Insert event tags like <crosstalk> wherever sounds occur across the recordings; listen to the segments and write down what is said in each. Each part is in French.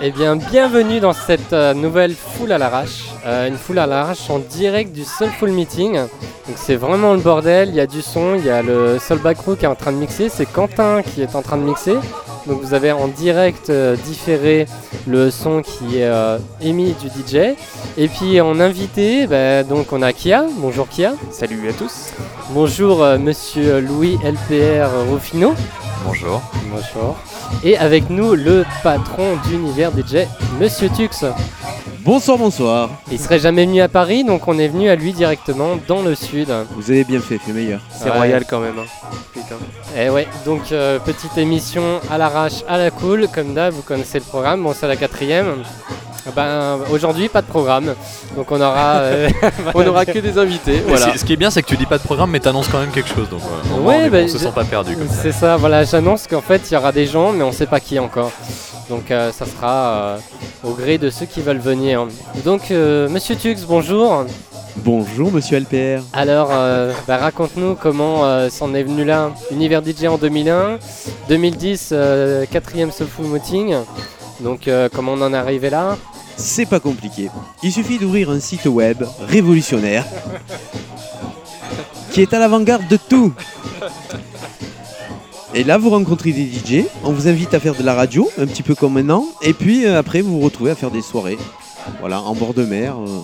Eh bien, bienvenue dans cette euh, nouvelle foule à l'arrache. Euh, une foule à l'arrache en direct du Soulful Meeting. Donc c'est vraiment le bordel, il y a du son, il y a le Soul Backroom qui est en train de mixer, c'est Quentin qui est en train de mixer. Donc vous avez en direct euh, différé le son qui est émis du DJ. Et puis en invité, bah, donc on a Kia. Bonjour Kia. Salut à tous. Bonjour Monsieur Louis LPR Rufino. Bonjour. Bonjour. Et avec nous le patron d'univers DJ, Monsieur Tux. Bonsoir, bonsoir. Il serait jamais venu à Paris, donc on est venu à lui directement dans le sud. Vous avez bien fait, fait meilleur. C'est Ouais. royal quand même. hein. Putain. Et ouais, donc euh, petite émission à l'arrache, à la cool, comme d'hab, vous connaissez le programme, bon c'est la quatrième. Ben, aujourd'hui, pas de programme, donc on aura... euh, <laughs> On n'aura que des invités. Voilà. ce- qui est bien, c'est que tu dis pas de programme, mais t'annonces quand même quelque chose. Donc, euh, au Ouais, moins, on, est- bah, on se sent pas perdu. Ça. c'est ça, voilà, j'annonce qu'en fait il y aura des gens, mais on sait pas qui encore. Donc euh, ça sera euh, au gré de ceux qui veulent venir. Donc, euh, Monsieur Tux, bonjour. Bonjour, monsieur LPR. Alors, euh, bah, raconte-nous comment euh, c'en est venu là. Univers DJ en 2001, 2010, euh, quatrième Soulful Meeting. Donc, euh, comment on en est arrivé là? C'est pas compliqué. Il suffit d'ouvrir un site web révolutionnaire qui est à l'avant-garde de tout. Et là, vous rencontrez des DJ, on vous invite à faire de la radio, un petit peu comme maintenant, et puis euh, après, vous vous retrouvez à faire des soirées. Voilà, en bord de mer. euh.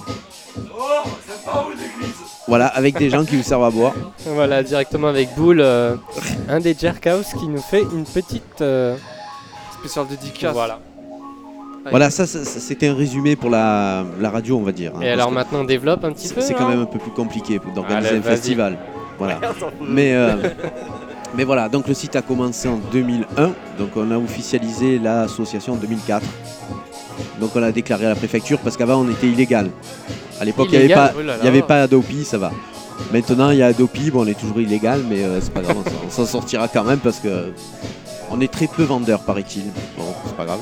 Voilà, avec des gens qui vous servent à boire. Voilà, directement avec Boule, euh, un des Jerkhouse qui nous fait une petite. euh, Spécial dédicace. voilà. Voilà, ça, c'était un résumé pour la, la radio, on va dire. hein, Et alors maintenant, on développe un petit peu. C'est quand même un peu plus compliqué d'organiser un festival. Voilà. <laughs> Mais, euh, mais voilà, donc le site a commencé en 2001. Donc on a officialisé l'association en 2004. Donc on l'a déclaré à la préfecture parce qu'avant on était illégal. À l'époque, il n'y avait pas, Oh là là. il y avait pas Adopi, ça va. Maintenant, il y a Adopi, bon, on est toujours illégal, mais euh, c'est pas grave, on s'en- on s'en sortira quand même parce que on est très peu vendeurs, paraît-il. Bon, c'est pas grave.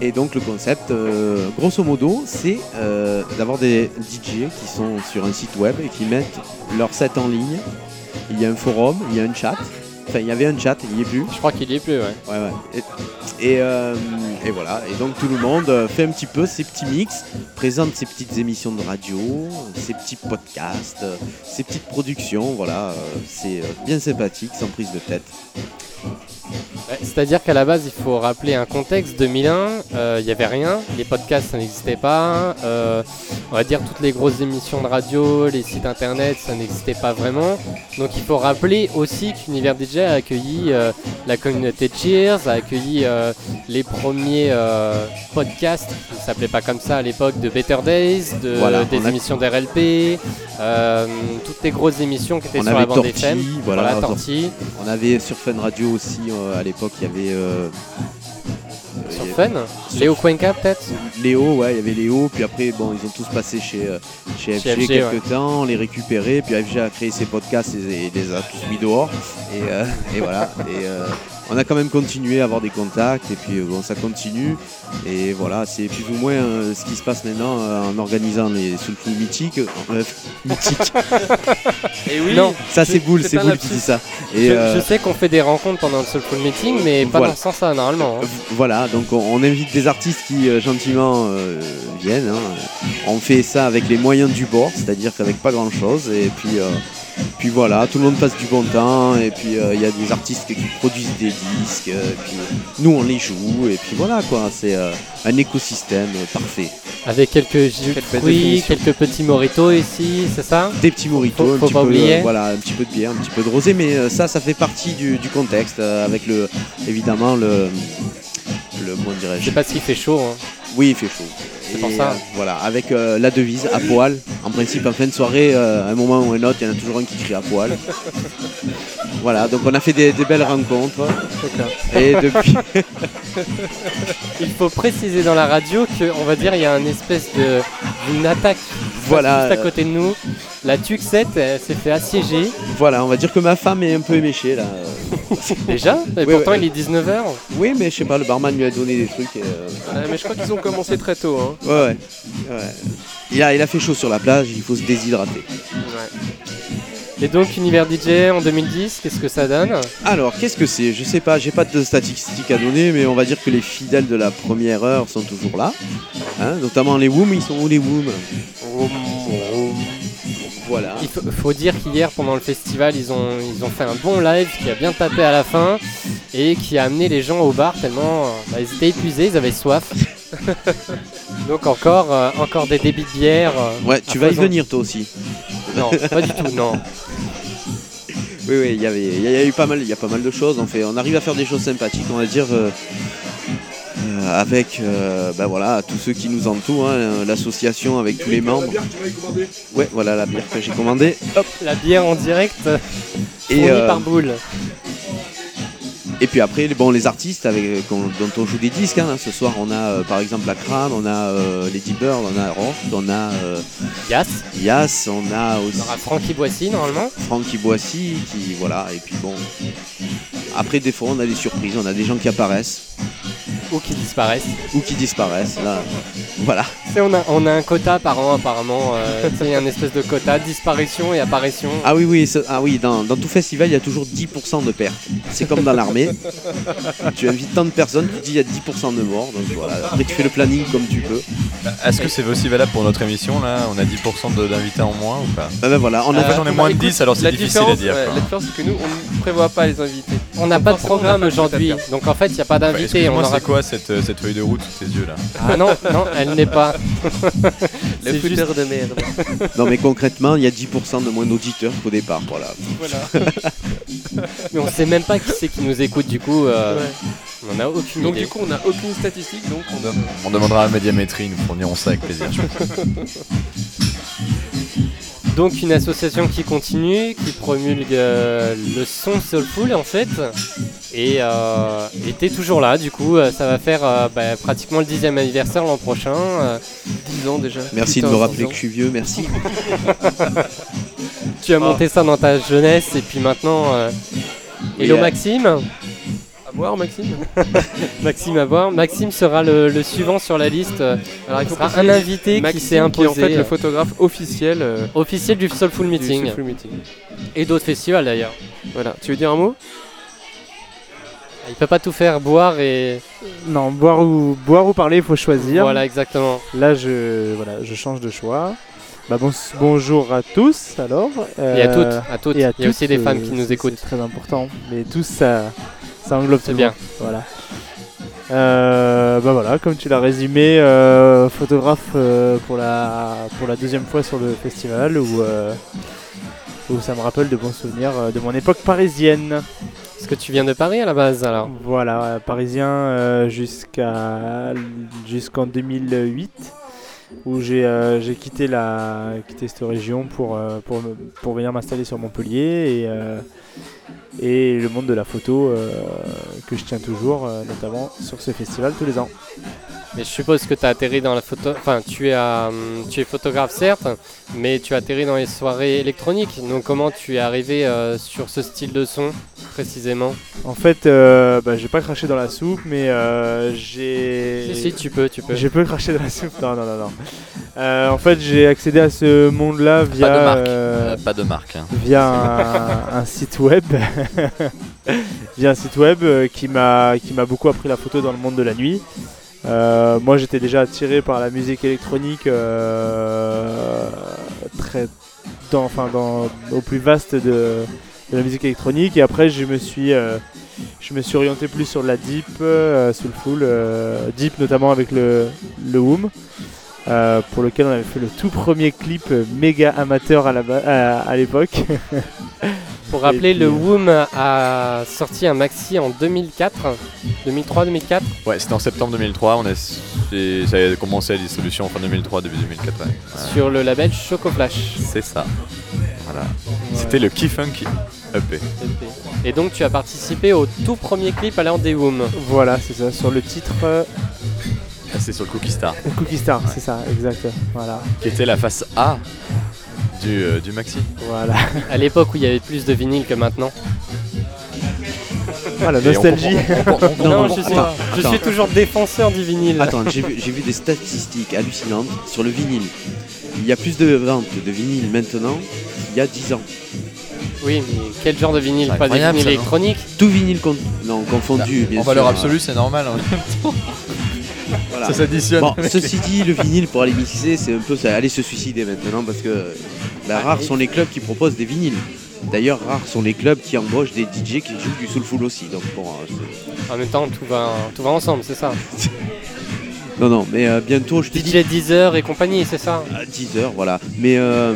Et donc le concept, euh, grosso modo, c'est euh, d'avoir des DJ qui sont sur un site web et qui mettent leur set en ligne. Il y a un forum, il y a un chat. Enfin, il y avait un chat, il n'y est plus. Je crois qu'il y est plus, ouais. Ouais, ouais. Et, et, euh, et voilà. Et donc tout le monde fait un petit peu ses petits mix, présente ses petites émissions de radio, ses petits podcasts, ses petites productions. Voilà, c'est bien sympathique, sans prise de tête. C'est-à-dire qu'à la base, il faut rappeler un contexte 2001, euh, il n'y avait rien, les podcasts ça n'existait pas, euh, on va dire toutes les grosses émissions de radio, les sites internet ça n'existait pas vraiment. Donc il faut rappeler aussi qu'Univers DJ a accueilli euh, la communauté Cheers, a accueilli euh, les premiers podcasts, qui ne s'appelaient pas comme ça à l'époque, de Better Days, de, Voilà, des a- émissions d'RLP, toutes les grosses émissions qui étaient On sur la bande Torti, FM. voilà, voilà. On avait sur Fun Radio aussi, à l'époque, il y avait euh, Sur Fun, Léo Cuenca peut-être Léo, ouais, il y avait Léo, puis après, bon, ils ont tous passé chez, euh, chez Chez FG, FG, quelques temps, on les récupéré, puis FG a créé ses podcasts et, et les a tous mis dehors. Et, euh, <laughs> et voilà. Et euh, on a quand même continué à avoir des contacts, et puis euh, bon, ça continue. Et voilà, c'est plus ou moins euh, ce qui se passe maintenant euh, en organisant les Soulful mythiques. euh, <laughs> mythiques. Et oui. Non. Ça, c'est Boule, c'est Boule qui dit ça. Et, je, je sais qu'on fait des rencontres pendant le Soulful Meeting, mais pas Voilà. dans ce sens-là normalement. hein. Voilà, donc on, on invite des artistes qui gentiment viennent. hein. On fait ça avec les moyens du bord, c'est-à-dire qu'avec pas grand-chose. Et puis, puis voilà, tout le monde passe du bon temps. Et puis euh, il y a des artistes qui produisent des disques. euh, puis nous on les joue. Et puis voilà quoi, c'est euh, un écosystème parfait. Avec quelques jus de fruits, quelques petits moritos ici, c'est ça? Des petits moritos, Faut- un faut petit pas peu, oublier. euh, voilà, un petit peu de bière, un petit peu de rosé, mais euh, ça, ça fait partie du, du contexte, euh, avec le, évidemment le, le, comment dirais-je, C'est parce qu'il fait chaud. hein. Oui, il fait chaud. C'est pour ça. euh, voilà, avec euh, la devise à poil. En principe, en fin de soirée, euh, à un moment ou un autre, il y en a toujours un qui crie à poil. <laughs> voilà, donc on a fait des, des belles rencontres. Et depuis, <laughs> Il faut préciser dans la radio qu'on va dire il y a une espèce de d'une attaque Voilà, juste à euh, côté de nous. La Tuxette elle s'est fait assiéger. voilà, on va dire que ma femme est un peu éméchée là. <laughs> Déjà? Et Oui, pourtant oui. il est 19h. Oui, mais je sais pas, le barman lui a donné des trucs. Et, euh, Ouais, mais je crois qu'ils ont commencé très tôt. Hein. ouais, ouais, ouais. Il, a, il a fait chaud sur la plage, il faut se déshydrater. Et donc, Univers DJ en 2010, qu'est-ce que ça donne? Alors, qu'est-ce que c'est? Je sais pas, j'ai pas de statistiques à donner, mais on va dire que les fidèles de la première heure sont toujours là. Hein, notamment les Woom, ils sont où les Woom Voilà. Il faut, faut dire qu'hier, pendant le festival, ils ont, ils ont fait un bon live qui a bien tapé à la fin et qui a amené les gens au bar tellement euh, bah, ils étaient épuisés, ils avaient soif. <laughs> donc, encore, euh, encore des débits de bière. euh, Ouais, tu vas y venir toi aussi. Non, pas du tout, non. Oui, oui, il y avait, il y a eu pas mal, il y a pas mal de choses. On fait, on arrive à faire des choses sympathiques, on va dire, euh, euh, avec, euh, ben voilà, tous ceux qui nous entourent, hein, l'association avec tous les membres. Ouais, voilà la bière que j'ai commandée. Hop. La bière en direct, euh, Et, euh, par boule. et puis après, les- bon, les artistes avec, dont on joue des disques. hein. Ce soir, on a par exemple la Crane, on a Lady Bird, on a Rock, on a euh, Yas, Yas, on a aussi on aura Francky Boissy normalement. Francky Boissy, qui voilà. Et puis bon. Après, des fois, on a des surprises, on a des gens qui apparaissent Ou qui disparaissent. ou qui disparaissent. Là, voilà. On a, on a un quota par an apparemment. euh, tu sais, un espèce de quota, disparition et apparition. Ah oui, oui, ça- ah oui dans, dans tout festival, il y a toujours 10% de pertes. C'est comme dans l'armée. tu invites tant de personnes, tu dis il y a 10% de morts. Donc voilà. Après, tu fais le planning comme tu peux. Est-ce que c'est aussi valable pour notre émission là? On a 10% de- d'invités en moins ou pas? Ah ben voilà, on a En fait, on est moins de écoute, 10, alors La c'est difficile à différence, dire. ouais, quoi. la différence, c'est que nous, on ne prévoit pas les invités. On n'a pas de Forcément, on programme n'a pas de aujourd'hui. Donc en fait, il n'y a pas Bah, d'invité. on Excuse-moi, aura... c'est quoi cette, euh, cette feuille de route sous tes yeux là? Ah non, non, elle n'est pas. <laughs> Le footer de merde. Non mais concrètement, il y a 10% de moins d'auditeurs qu'au départ. Voilà. Voilà. <laughs> Mais on sait même pas qui c'est qui nous écoute du coup. euh, Ouais. On n'a aucune Donc idée. du coup, on n'a aucune statistique, donc on on, on demandera à Médiamétrie, ils nous fourniront ça avec plaisir. <laughs> Donc une association qui continue, qui promulgue euh, le son soulful en fait. Et euh, t'es toujours là, du coup, euh, ça va faire euh, bah, pratiquement le dixième anniversaire l'an prochain. euh, 10 ans déjà. Merci de me 10 rappeler que je suis vieux, merci. <laughs> tu as monté ça dans ta jeunesse et puis maintenant. Hello Maxime, Maxime <laughs> Maxime à voir. Maxime sera le, le suivant sur la liste. euh, Alors, Il sera un invité qui s'est qui est imposé. en fait euh, le photographe officiel euh, officiel du Soulful du Meeting Soulful Meeting. et d'autres festivals d'ailleurs. Voilà. Tu veux dire un mot? Il peut pas tout faire boire et Non, boire ou, boire ou parler, il faut choisir. voilà exactement. Là, je, voilà, je change de choix. Bah, bon, bonjour à tous alors. Et à Euh, toutes, à toutes. et à Il y a aussi des femmes euh, qui nous écoutent. C'est très important. Mais tous, ça, ça englobe tout bien. monde. Voilà. Euh, bah voilà, comme tu l'as résumé, euh, photographe euh, pour, la, pour la deuxième fois sur le festival où, où ça me rappelle de bons souvenirs de mon époque parisienne. Est-ce que tu viens de Paris à la base alors Voilà, parisien jusqu'à jusqu'en 2008 où j'ai j'ai quitté la quitté cette région pour pour, pour venir m'installer sur Montpellier et euh, et le monde de la photo euh, que je tiens toujours euh, notamment sur ce festival tous les ans. Mais je suppose que tu as atterri dans la photo. Enfin, tu es, euh, tu es photographe certes, mais tu as atterri dans les soirées électroniques. Donc, comment tu es arrivé euh, sur ce style de son précisément? En fait, euh, bah, j'ai pas craché dans la soupe mais euh, j'ai Si, si, tu peux, tu peux. J'ai peu craché dans la soupe. Non, non, non, non. Euh, en fait, j'ai accédé à ce monde-là via, Pas de marque. euh, pas de marque. hein. via un, un site web, <laughs> via un site web qui m'a qui m'a beaucoup appris la photo dans le monde de la nuit. Euh, moi, j'étais déjà attiré par la musique électronique, très dans, enfin, dans, au plus vaste de, de la musique électronique. Et après, je me suis je me suis orienté plus sur la deep, euh, soulful, euh, deep notamment avec le le Woom. Euh, pour lequel on avait fait le tout premier clip méga amateur à la à, à l'époque. <laughs> Pour rappeler, puis, le euh, Woom a sorti un maxi en 2004, 2003-2004. Ouais, c'était en septembre 2003. On a, ça a commencé la distribution en fin 2003, début 2004. ouais. Ouais. sur le label Choco Flash. C'est ça. Voilà. C'était le Key Funky EP. Et donc, tu as participé au tout premier clip allant des Woom. Voilà, c'est ça, sur le titre C'est sur le Cookie Star, Cookie Star, c'est ça, exact. Voilà, qui était la face A du, euh, du maxi. voilà. À l'époque où il y avait plus de vinyle que maintenant. Voilà, Et on nostalgie. Non, on- je suis, attends, je attends. suis toujours défenseur du vinyle. Attends, j'ai vu, des statistiques hallucinantes sur le vinyle. Il y a plus de ventes de vinyle maintenant qu'il y a 10 ans. Oui, mais quel genre de vinyle Pas des vinyles électroniques Tout vinyle con- non, confondu, bien en sûr. valeur hein. absolue, c'est normal. Voilà. Ça s'additionne. Bon, ceci dit, le vinyle pour aller mixer, c'est un peu ça, aller se suicider maintenant parce que bah, rares sont les clubs qui proposent des vinyles. D'ailleurs, rares sont les clubs qui embauchent des DJ qui jouent du soulful aussi. Donc bon, euh, En même temps, tout va, tout va ensemble, c'est ça. <laughs> non, non, mais euh, bientôt, je te dis DJ Deezer et compagnie, c'est ça. à 10h, voilà. Mais euh,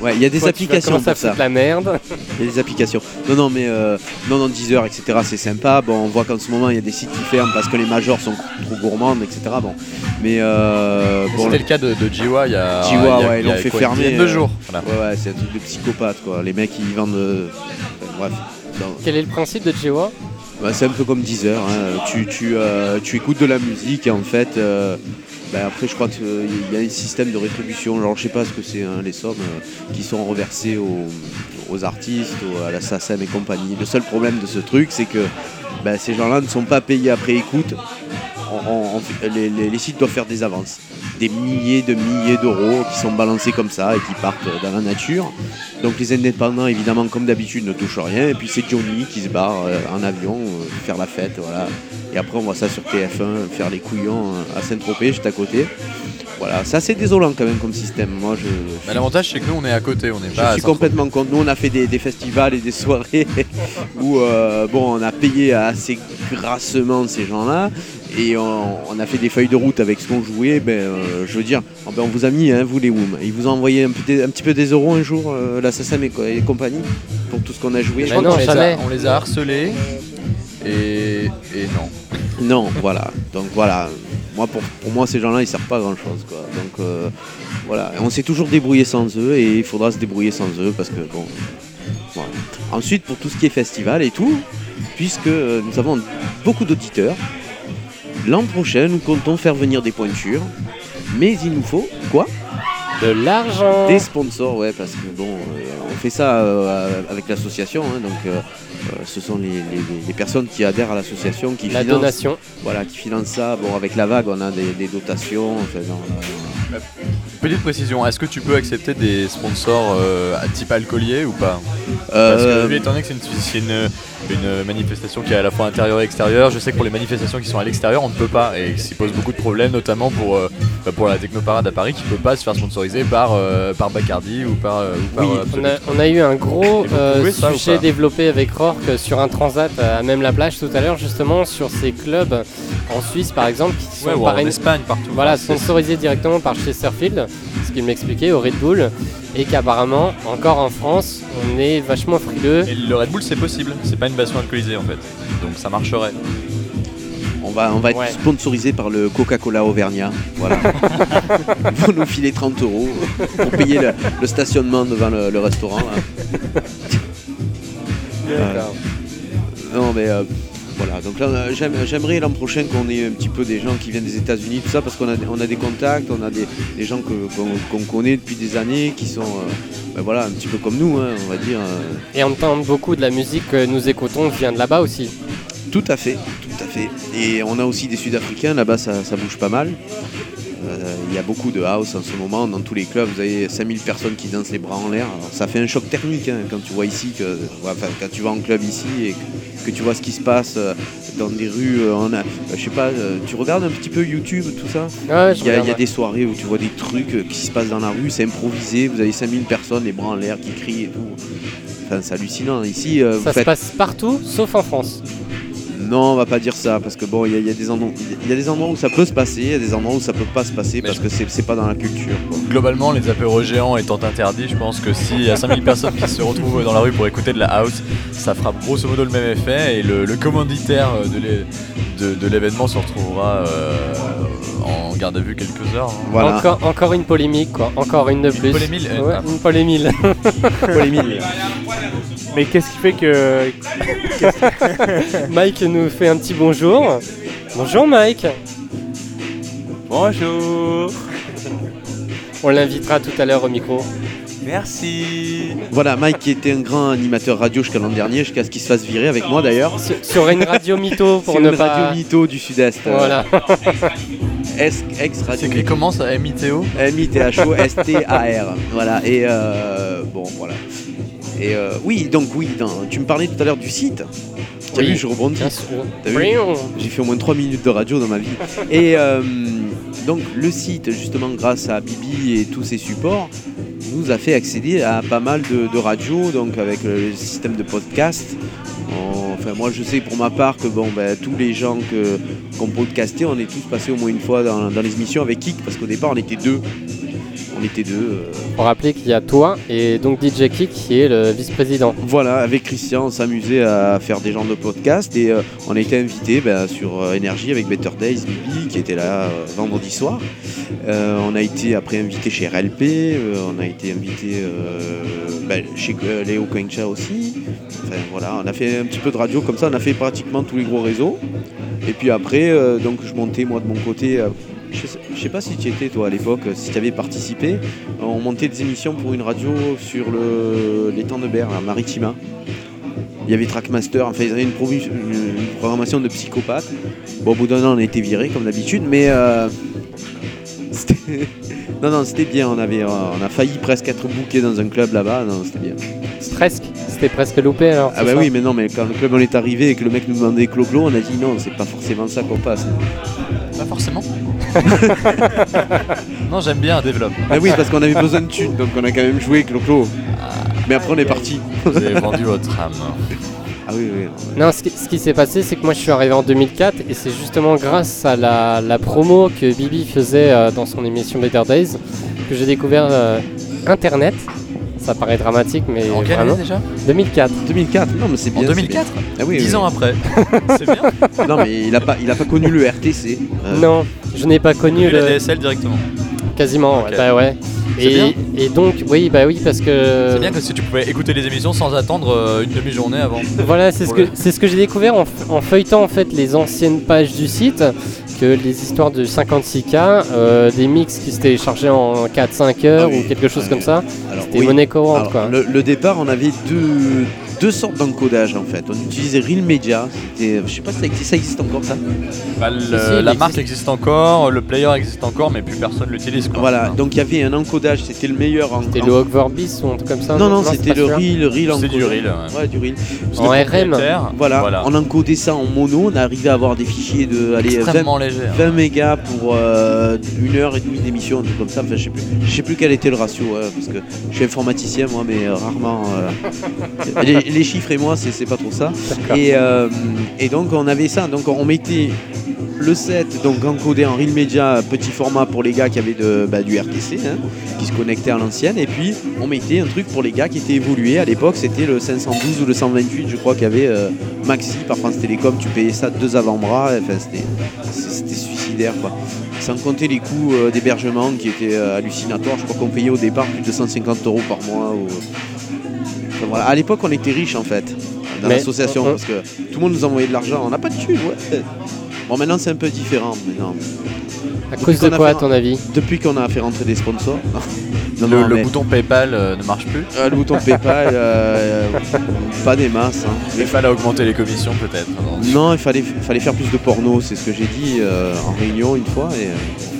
ouais, il y a des Toi, applications pour ça. la merde. Il y a des applications. Non, non, mais euh, non, non, 10 heures, etc. C'est sympa. Bon, on voit qu'en ce moment, il y a des sites qui ferment parce que les majors sont trop gourmandes, etc. Bon, mais euh, bon, C'était le cas de, de Jiwa il y a. Jiwa, il y a- ouais, ils il y a l'ont fait quoi, fermer, Une dizaine de euh, jours. Voilà. ouais, ouais, c'est un truc de psychopathe, quoi. Les mecs, ils vendent. euh, enfin, bref. Non. Quel est le principe de Jewa Bah, c'est un peu comme 10 heures. hein. Tu, tu, euh, tu écoutes de la musique et en fait. euh, bah, après, je crois qu'il y a un système de rétribution. Alors, je sais pas ce que c'est, hein, les sommes euh, qui sont reversées aux, artistes, à la SACEM et compagnie. Le seul problème de ce truc, c'est que bah, ces gens-là ne sont pas payés après écoute. Les, sites doivent faire des avances. Des milliers de milliers d'euros qui sont balancés comme ça et qui partent dans la nature. Donc les indépendants, évidemment, comme d'habitude, ne touchent rien. Et puis c'est Johnny qui se barre euh, en avion, euh, faire la fête, voilà. Et après, on voit ça sur TF1, faire les couillons euh, à Saint-Tropez, juste à côté. Voilà, ça c'est désolant quand même comme système. Moi, je, Mais l'avantage, c'est que nous, on est à côté. On n'est je pas. suis Saint-Tropez. complètement contre. Nous, on a fait des, des festivals et des soirées <laughs> où euh, bon, on a payé assez grassement ces gens-là et on, on a fait des feuilles de route avec ce qu'on jouait. Ben, euh, je veux dire, oh, ben, on vous a mis, hein, vous les WOM. Ils vous ont envoyé un, petit- un petit peu des euros un jour, euh, l'assassin et, co- et compagnie, pour tout ce qu'on a joué. Mais Je crois non, qu'on les a- jamais. on les a harcelés. Et, et non. Non, voilà. Donc voilà. Moi, pour, pour moi, ces gens-là, ils servent pas à grand-chose. Quoi. Donc euh, voilà. On s'est toujours débrouillé sans eux et il faudra se débrouiller sans eux parce que bon. voilà. Ensuite, pour tout ce qui est festival et tout, puisque euh, nous avons beaucoup d'auditeurs, l'an prochain, nous comptons faire venir des pointures. Mais il nous faut quoi De l'argent. Des sponsors, ouais, parce que bon, euh, on fait ça euh, avec l'association, hein, donc euh, ce sont les, les- les personnes qui adhèrent à l'association qui La financent donation. voilà, qui finance ça. Bon, avec la vague, on a des, des dotations. enfin, non, euh, Petite précision, est-ce que tu peux accepter des sponsors euh, à type alcoolier ou pas? Parce euh, que lui, étant donné que c'est une, c'est une- une manifestation qui est à la fois intérieure et extérieure, je sais que pour les manifestations qui sont à l'extérieur, on ne peut pas et qui pose beaucoup de problèmes, notamment pour, euh, bah, pour la Technoparade à Paris qui ne peut pas se faire sponsoriser par, euh, par Bacardi ou par, euh, ou par Oui, euh, On a, on a eu un gros euh, sujet développé avec Sur un transat à même la plage tout à l'heure justement sur ces clubs en Suisse par exemple qui sont Ouais, en Espagne, partout. voilà, sponsorisés directement par Chesterfield, ce qu'il m'expliquait au Red Bull, et qu'apparemment, encore en France, on est vachement frileux. Et le Red Bull, c'est possible. C'est pas une boisson alcoolisée en fait. Donc ça marcherait. on va, on va être Ouais. sponsorisé par le Coca-Cola Auvergnat. Voilà. <laughs> Ils vont nous filer 30 euros pour payer le, le stationnement devant le, le restaurant. là. <laughs> D'accord. Non, mais euh, voilà. Donc là, euh, j'aime- j'aimerais l'an prochain qu'on ait un petit peu des gens qui viennent des États-Unis, tout ça, parce qu'on a, on a des contacts, on a des, des gens que- qu'on connaît depuis des années, qui sont, euh, ben voilà, un petit peu comme nous, hein, on va dire. euh, Et en même temps, beaucoup de la musique que nous écoutons vient de là-bas aussi. Tout à fait, tout à fait. Et on a aussi des Sud-Africains, là-bas ça, ça bouge pas mal. Euh, Il y a beaucoup de house en ce moment, dans tous les clubs, vous avez 5000 personnes qui dansent les bras en l'air. Alors, ça fait un choc thermique hein, quand tu vois ici, que, enfin, quand tu vas en club ici et que, que tu vois ce qui se passe euh, dans des rues. euh, en, je sais pas, tu regardes un petit peu YouTube, tout ça? Il y, a, y des soirées où tu vois des trucs qui se passent dans la rue, c'est improvisé, vous avez 5000 personnes, les bras en l'air qui crient et tout. Enfin, c'est hallucinant. Ici, vous Ça se faites passe partout, sauf en France. Non, on va pas dire ça parce que bon, il y, a- il y a des endroits, il y a des endroits où ça peut se passer, il y a des endroits où ça peut pas se passer Mais parce que c'est pas dans la culture. quoi. Globalement, les apéros géants étant interdits, je pense que s'il y a 5000 personnes qui se retrouvent dans la rue pour écouter de la house, ça fera grosso modo le même effet et le, le commanditaire de l'é- de- de l'événement se retrouvera euh, en garde à vue quelques heures. hein. Voilà. Encore, encore une polémique, quoi. Encore une de plus. polémile, Ouais, ah. une polémile. <laughs> <laughs> Polémique. Mais qu'est-ce qui fait que. <laughs> Mike nous fait un petit bonjour. Bonjour Mike. Bonjour, On l'invitera tout à l'heure au micro. merci. Voilà, Mike qui était un grand animateur radio jusqu'à l'an dernier, jusqu'à ce qu'il se fasse virer avec moi d'ailleurs. Sur, sur une radio mytho <laughs> pour ne une pas. radio mytho du sud-est. Voilà. <laughs> ex, ex radio. C'est écrit comment ça M-I-T-O M-I-T-H-O-S-T-A-R. voilà, et euh, bon, voilà. Et euh, oui, donc oui, dans- tu me parlais tout à l'heure du site. T'as Oui. vu, je rebondis. Bien sûr. T'as vu Brion. J'ai fait au moins 3 minutes de radio dans ma vie. <laughs> Et euh, donc le site, justement, grâce à Bibi et tous ses supports, nous a fait accéder à pas mal de, de radios, donc avec le système de podcast. Enfin, moi, je sais pour ma part que bon, ben, tous les gens que, qu'on podcastait, on est tous passés au moins une fois dans, dans les émissions avec Kik, parce qu'au départ, on était deux. On était deux. euh, rappeler qu'il y a toi et donc DJ Kick qui est le vice-président. Voilà, avec Christian, on s'amusait à faire des genres de podcasts et euh, on a été invité ben, sur euh, Énergie avec Better Days, Bibi qui était là vendredi soir. Euh, on a été après invité chez RLP, euh, on a été invité euh, ben, chez Léo Quencha aussi. Enfin voilà, on a fait un petit peu de radio comme ça, on a fait pratiquement tous les gros réseaux. Et puis après, donc je montais moi de mon côté. Je sais, je sais pas si tu étais toi à l'époque, si tu avais participé. On montait des émissions pour une radio sur le, les temps de Berre, à Maritima. Il y avait Trackmaster, enfin ils avaient une, programmation de psychopathes. Bon, au bout d'un an, on a été viré comme d'habitude, mais euh, <laughs> c'était- non, non, c'était bien. On avait, euh, on a failli presque être bouqué dans un club là-bas. Non, c'était bien. Presque. C'était presque loupé alors. Ah bah oui, mais non, mais quand le club on est arrivé et que le mec nous demandait clo-clo, on a dit non, c'est pas forcément ça qu'on passe. Pas forcément. <laughs> non, j'aime bien, développe. Ah oui, parce qu'on avait besoin de thunes, donc on a quand même joué clo-clo. Mais après on est parti. Vous avez vendu votre âme. <laughs> Ah oui, oui. Non, ce qui, ce qui s'est passé, c'est que moi je suis arrivé en 2004 et c'est justement grâce à la, la promo que Bibi faisait euh, dans son émission Better Days que j'ai découvert euh, Internet. Ça paraît dramatique, mais En quelle année déjà 2004. 2004, non mais c'est En bien. c'est 2004 bien. Ah oui, 10 oui. ans après. <laughs> C'est bien. Non mais il a pas, il a pas connu le RTC. Euh, Non, je n'ai pas connu Connu la le. DSL directement. Quasiment, ouais, Ok. bah ouais. C'est Et, bien. et donc, oui, bah oui, parce que. C'est bien que si tu pouvais écouter les émissions sans attendre euh, une demi-journée avant. Voilà, c'est ce que le- c'est ce que j'ai découvert en, en feuilletant en fait les anciennes pages du site, que les histoires de 56K, euh, des mix qui se téléchargeaient en 4-5 heures Ah oui, ou quelque chose ah comme ça, c'était oui. monnaie courante Alors, quoi. le, le départ, on avait deux, deux sortes d'encodage en fait. On utilisait Real Media. Je sais pas si ça existe, ça existe encore ça. Bah, le- Si, la marque existe encore, le player existe encore, mais plus personne l'utilise. quoi. Voilà. Hein. Donc il y avait un encodage. C'était le meilleur en. C'était en- le Hogwarts ou un truc comme ça Non non, c'était le Real, Real C'est du encodage. reel. ouais. Ouais, du Real. En RM. Voilà. Voilà. On encodait ça en mono. On arrivait à avoir des fichiers de allez, 20, Extrêmement léger. hein. 20 mégas pour euh, une heure et demie d'émission, un truc comme ça. Enfin, je sais plus, je sais plus quel était le ratio, parce que je suis informaticien moi, mais euh, rarement. euh, <laughs> les, chiffres et moi, c'est pas trop ça. Et, euh, et donc on avait ça. Donc on mettait le set donc encodé en Real Media petit format pour les gars qui avaient de, bah, du RTC, hein, qui se connectaient à l'ancienne. Et puis on mettait un truc pour les gars qui étaient évolués. À l'époque, c'était le 512 ou le 128, je crois qu'il y avait euh, Maxi par France Télécom. Tu payais ça deux avant-bras. Enfin, c'était suicidaire quoi. Sans compter les coûts euh, d'hébergement qui étaient hallucinatoires. Je crois qu'on payait au départ plus de 150 euros par mois. Voilà. À l'époque, on était riches en fait dans l'association on- parce que tout le monde nous envoyait de l'argent. On n'a pas de thunes, ouais. Bon, maintenant c'est un peu différent. Maintenant. À cause de a quoi, à ton avis <laughs> Depuis qu'on a fait rentrer des sponsors. <laughs> Non, Le, non, le mais- bouton PayPal euh, ne marche plus. euh, le bouton PayPal, euh, pas des masses. hein. PayPal a augmenté les commissions peut-être. non. Non, il fallait, fallait faire plus de porno, c'est ce que j'ai dit euh, en réunion une fois. Et euh,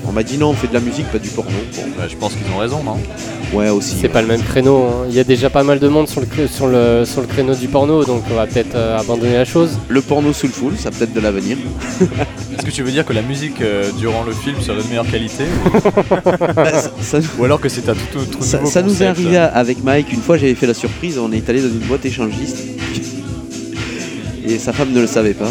on m'a dit non, on fait de la musique, pas du porno. Bon, Bah, je pense qu'ils ont raison, non? Ouais, aussi. C'est pas le même créneau. hein. Il y a déjà pas mal de monde sur le, sur le, sur le créneau du porno, donc on va peut-être euh, abandonner la chose. Le porno soulful, ça a peut-être de l'avenir. <laughs> Est-ce que tu veux dire que la musique euh, durant le film serait de meilleure qualité <laughs> Bah, ça, ça- ou alors que c'est un tout autre ça- nouveau ça nous est arrivé avec Mike. Une fois, j'avais fait la surprise. On est allé dans une boîte échangiste. Et sa femme ne le savait pas.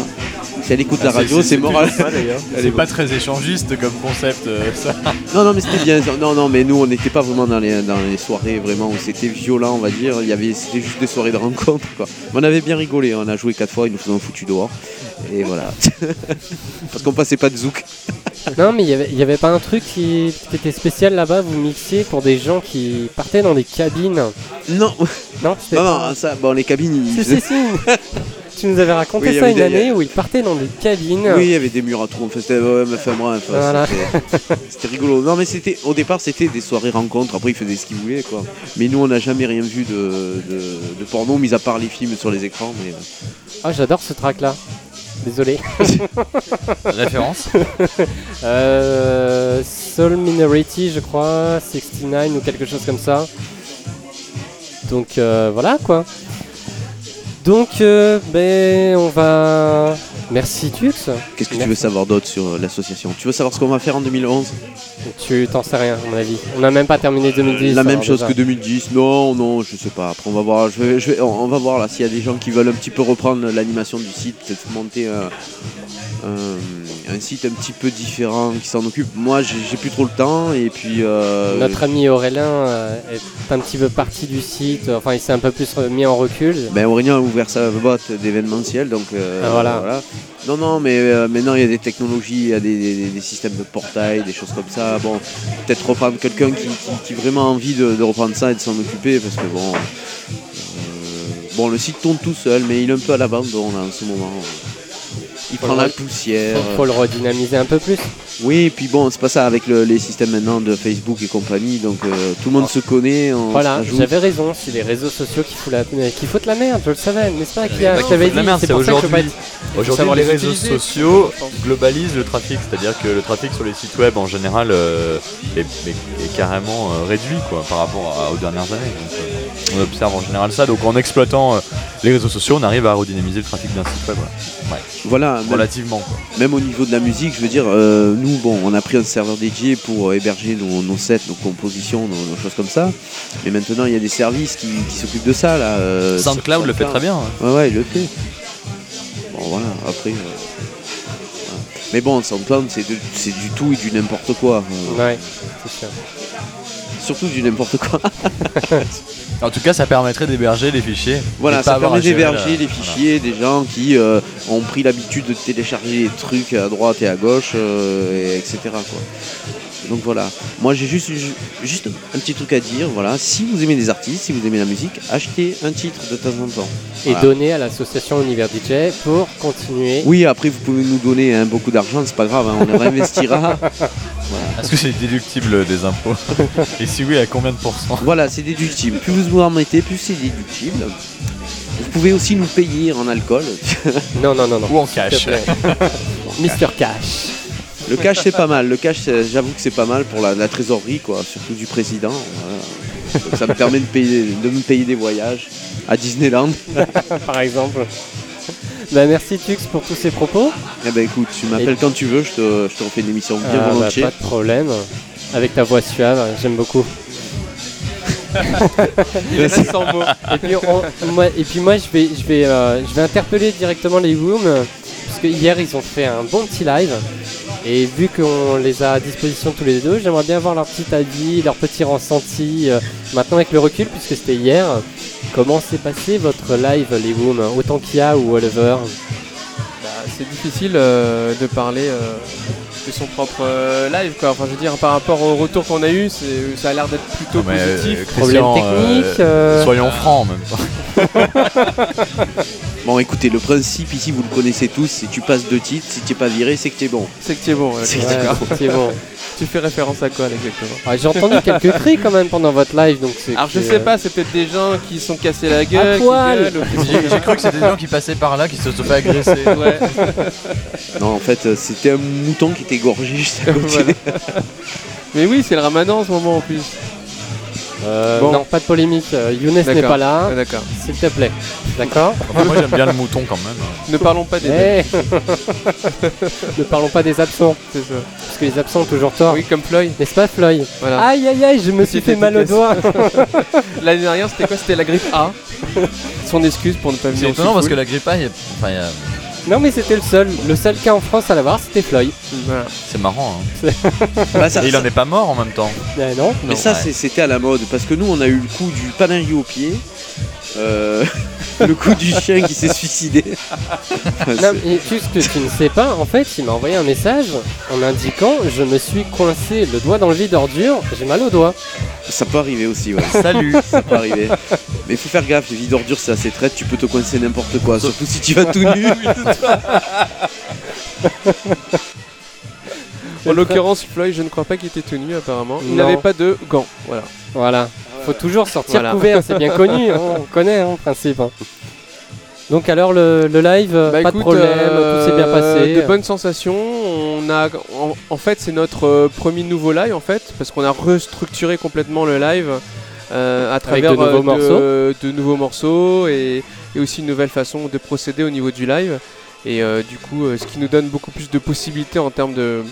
Si elle écoute Ah, la radio, c'est d'ailleurs. Elle est C'est pas très échangiste comme concept, euh, ça. Non, non, mais c'était bien. Non, non, mais nous, on n'était pas vraiment dans les, dans les soirées vraiment où c'était violent, on va dire. Il y avait, c'était juste des soirées de rencontre, quoi. Mais on avait bien rigolé. On a joué quatre fois, ils nous faisaient foutu dehors. Et voilà. <laughs> Parce qu'on passait pas de zouk. Non, mais il y avait- il y avait pas un truc qui, qui était spécial là-bas, vous mixiez pour des gens qui partaient dans des cabines? Non, Non, non, non, ça, bon, les cabines, ils Si, si, si. Tu nous avais raconté Oui, il ça avait une des- année où ils partaient dans des cabines. Oui, il y avait des murs à trous. Enfin, c'était, ouais, <laughs> Voilà. c'était- rigolo. Non, mais c'était, au départ, c'était des soirées rencontres. Après, ils faisaient ce qu'ils voulaient, quoi. Mais nous, on n'a jamais rien vu de, de, de porno, mis à part les films sur les écrans. Mais, euh, Ah, j'adore ce track là. Désolé. <laughs> Référence <laughs> Euh, Soul Minority, je crois, 69 ou quelque chose comme ça. Donc euh, voilà quoi. Donc euh, ben on va. Merci Tux. Qu'est-ce que tu veux savoir d'autre sur euh, l'association? Tu veux savoir ce qu'on va faire en 2011 Tu t'en sais rien à mon avis. On n'a même pas terminé 2010. La même chose déjà. que 2010 Non, non, je sais pas. Après, on va voir. Je vais, je vais- on on va voir là s'il y a des gens qui veulent un petit peu reprendre l'animation du site, peut-être monter un, un- un site un petit peu différent qui s'en occupe. Moi, j'ai plus trop le temps et puis. euh, Notre ami Aurélien euh, est un petit peu parti du site. Enfin, il s'est un peu plus mis en recul. Ben Aurélien a ouvert sa boîte d'événementiel, donc euh, Ah, voilà. Non, non, mais euh, maintenant il y a des technologies, il y a des, des- des systèmes de portail, des choses comme ça. Bon, peut-être reprendre quelqu'un qui, qui, qui a vraiment envie de, de reprendre ça et de s'en occuper, parce que bon, euh, bon, le site tourne tout seul, mais il est un peu à l'abandon là en ce moment. Il prend la re- poussière. Faut, faut le redynamiser un peu plus. Oui, et puis bon, c'est pas ça avec le- les systèmes maintenant de Facebook et compagnie, donc euh, tout le monde se connaît. On Voilà, j'avais raison. C'est les réseaux sociaux qui foutent la, qui foutent la merde. Je le savais, n'est-ce pas qui, a, qui avait la merde, C'est c'est pour ça que je peux pas aujourd'hui. Aujourd'hui, les les réseaux sociaux globalisent le trafic, c'est-à-dire que le trafic sur les sites web en général euh, est, est- est carrément euh, réduit quoi, par rapport à- aux dernières années. Donc, euh, on observe en général ça. Donc en exploitant euh, les réseaux sociaux, on arrive à redynamiser le trafic d'un site web. Voilà. Voilà, même- Relativement. Quoi. Même au niveau de la musique, je veux dire, euh, nous, bon, on a pris un serveur dédié pour euh, héberger nos, nos sets, nos compositions, nos, nos choses comme ça. Mais maintenant, il y a des services qui, qui s'occupent de ça, là. euh, SoundCloud le fait très bien. hein. Ouais, ouais, il le fait. Bon, voilà, après. euh, voilà. Mais bon, SoundCloud, c'est du tout et du n'importe quoi. euh, Ouais, c'est sûr. Surtout du n'importe quoi. <laughs> En tout cas, ça permettrait d'héberger les fichiers. Voilà, ça permet d'héberger les fichiers des gens qui euh, ont pris l'habitude de télécharger des trucs à droite et à gauche, euh, et etc. Quoi. Donc voilà, moi j'ai juste, ju- juste un petit truc à dire, voilà, si vous aimez les artistes, si vous aimez la musique, achetez un titre de temps en temps. Et Voilà. donner à l'association Univers DJ pour continuer. Oui, après vous pouvez nous donner hein, beaucoup d'argent, c'est pas grave, hein, on réinvestira. <laughs> Est-ce que c'est déductible des impôts <laughs> Et si oui, à combien de pourcents? Voilà, c'est déductible. Plus vous en mettez, plus c'est déductible. Vous pouvez aussi nous payer en alcool. Non, non, non, non. Ou en cash. <laughs> Mister Cash. Le cash c'est pas mal, le cash j'avoue que c'est pas mal pour la, la trésorerie quoi, surtout du président. voilà. Donc, ça me permet de, payer, de me payer des voyages à Disneyland. <laughs> par exemple. Bah, merci Tux pour tous ces propos. Eh ben écoute, tu m'appelles quand tu veux, je te, je te refais une émission bien Ah, bah, volontiers. pas de problème. Avec ta voix suave, j'aime beaucoup. <laughs> Il reste sans mots. Et puis, on- moi, et puis moi, je vais, je vais, euh, je vais interpeller directement les Woom, parce que hier ils ont fait un bon petit live. Et vu qu'on les a à disposition tous les deux, j'aimerais bien voir leur petit avis, leur petit ressenti. euh, maintenant avec le recul, puisque c'était hier, comment s'est passé votre live, les Woom Autant Kia ou Oliver? Bah, c'est difficile euh, de parler son propre euh, live quoi. Enfin je veux dire par rapport au retour qu'on a eu, c'est- ça a l'air d'être plutôt Mais, euh, positif. Problème euh, technique euh, Soyons francs en même temps. <laughs> Bon écoutez, le principe ici vous le connaissez tous, si tu passes deux titres, si tu n'es pas viré, c'est que tu es bon. C'est que tu es bon. ouais, c'est bon. <laughs> Tu fais référence à quoi là, exactement Ah, J'ai entendu <laughs> quelques cris quand même pendant votre live, donc c'est. Alors je sais euh, pas, c'est peut-être des gens qui se sont cassés la gueule, qui poil. gueulent, ou qui- J'ai j'ai cru que c'était des gens qui passaient par là, qui se sont fait agresser. Ouais. Non en fait euh, c'était un mouton qui était gorgé juste à <laughs> côté. Voilà. Mais oui, c'est le ramadan en ce moment en plus. Euh, Bon. Non, pas de polémique. euh, Younes n'est pas là, Ah, D'accord. s'il te plaît. D'accord Enfin, moi j'aime bien le mouton quand même. Ne parlons pas des Eh <laughs> Ne parlons pas des absents, c'est ça. parce que les absents ont toujours tort. Oui, comme Floyd. N'est-ce pas, Floyd Voilà. Aïe aïe aïe, je me suis fait mal au doigt. <laughs> L'année dernière, c'était quoi C'était la grippe A. <laughs> Son excuse pour ne pas venir C'est étonnant parce que la grippe A, il y a- enfin, il y a- non, mais c'était le seul. Le seul cas en France à l'avoir, c'était Floyd. Voilà. c'est marrant. hein. <laughs> Bah, ça- Et il en est pas mort en même temps. Eh non Mais ça c'est- c'était à la mode parce que nous on a eu le coup du panario au pied. Euh, <laughs> le coup du chien qui s'est suicidé. Non, mais tu ce que tu ne sais pas, en fait, il m'a envoyé un message en indiquant Je me suis coincé le doigt dans le vide ordure, j'ai mal au doigt. ça peut arriver aussi, ouais. <laughs> Salut ça peut arriver. Mais il faut faire gaffe, les vies d'ordures c'est assez traite, tu peux te coincer n'importe quoi, surtout si tu vas tout nu. <laughs> <laughs> En l'occurrence, Floyd, je ne crois pas qu'il était tenu apparemment. Il n'avait pas de gants. Voilà. Voilà. Faut toujours sortir Voilà. couvert, c'est bien connu, hein, on connaît hein, le principe. hein. Donc alors le, le live, euh, Bah pas écoute, de problème, euh, tout s'est bien passé. De bonnes sensations. On a, en, en fait, c'est notre euh, premier nouveau live en fait, parce qu'on a restructuré complètement le live euh, à travers de nouveaux euh, morceaux. de nouveaux morceaux et, et aussi une nouvelle façon de procéder au niveau du live. Et euh, du coup, euh, ce qui nous donne beaucoup plus de possibilités en termes de,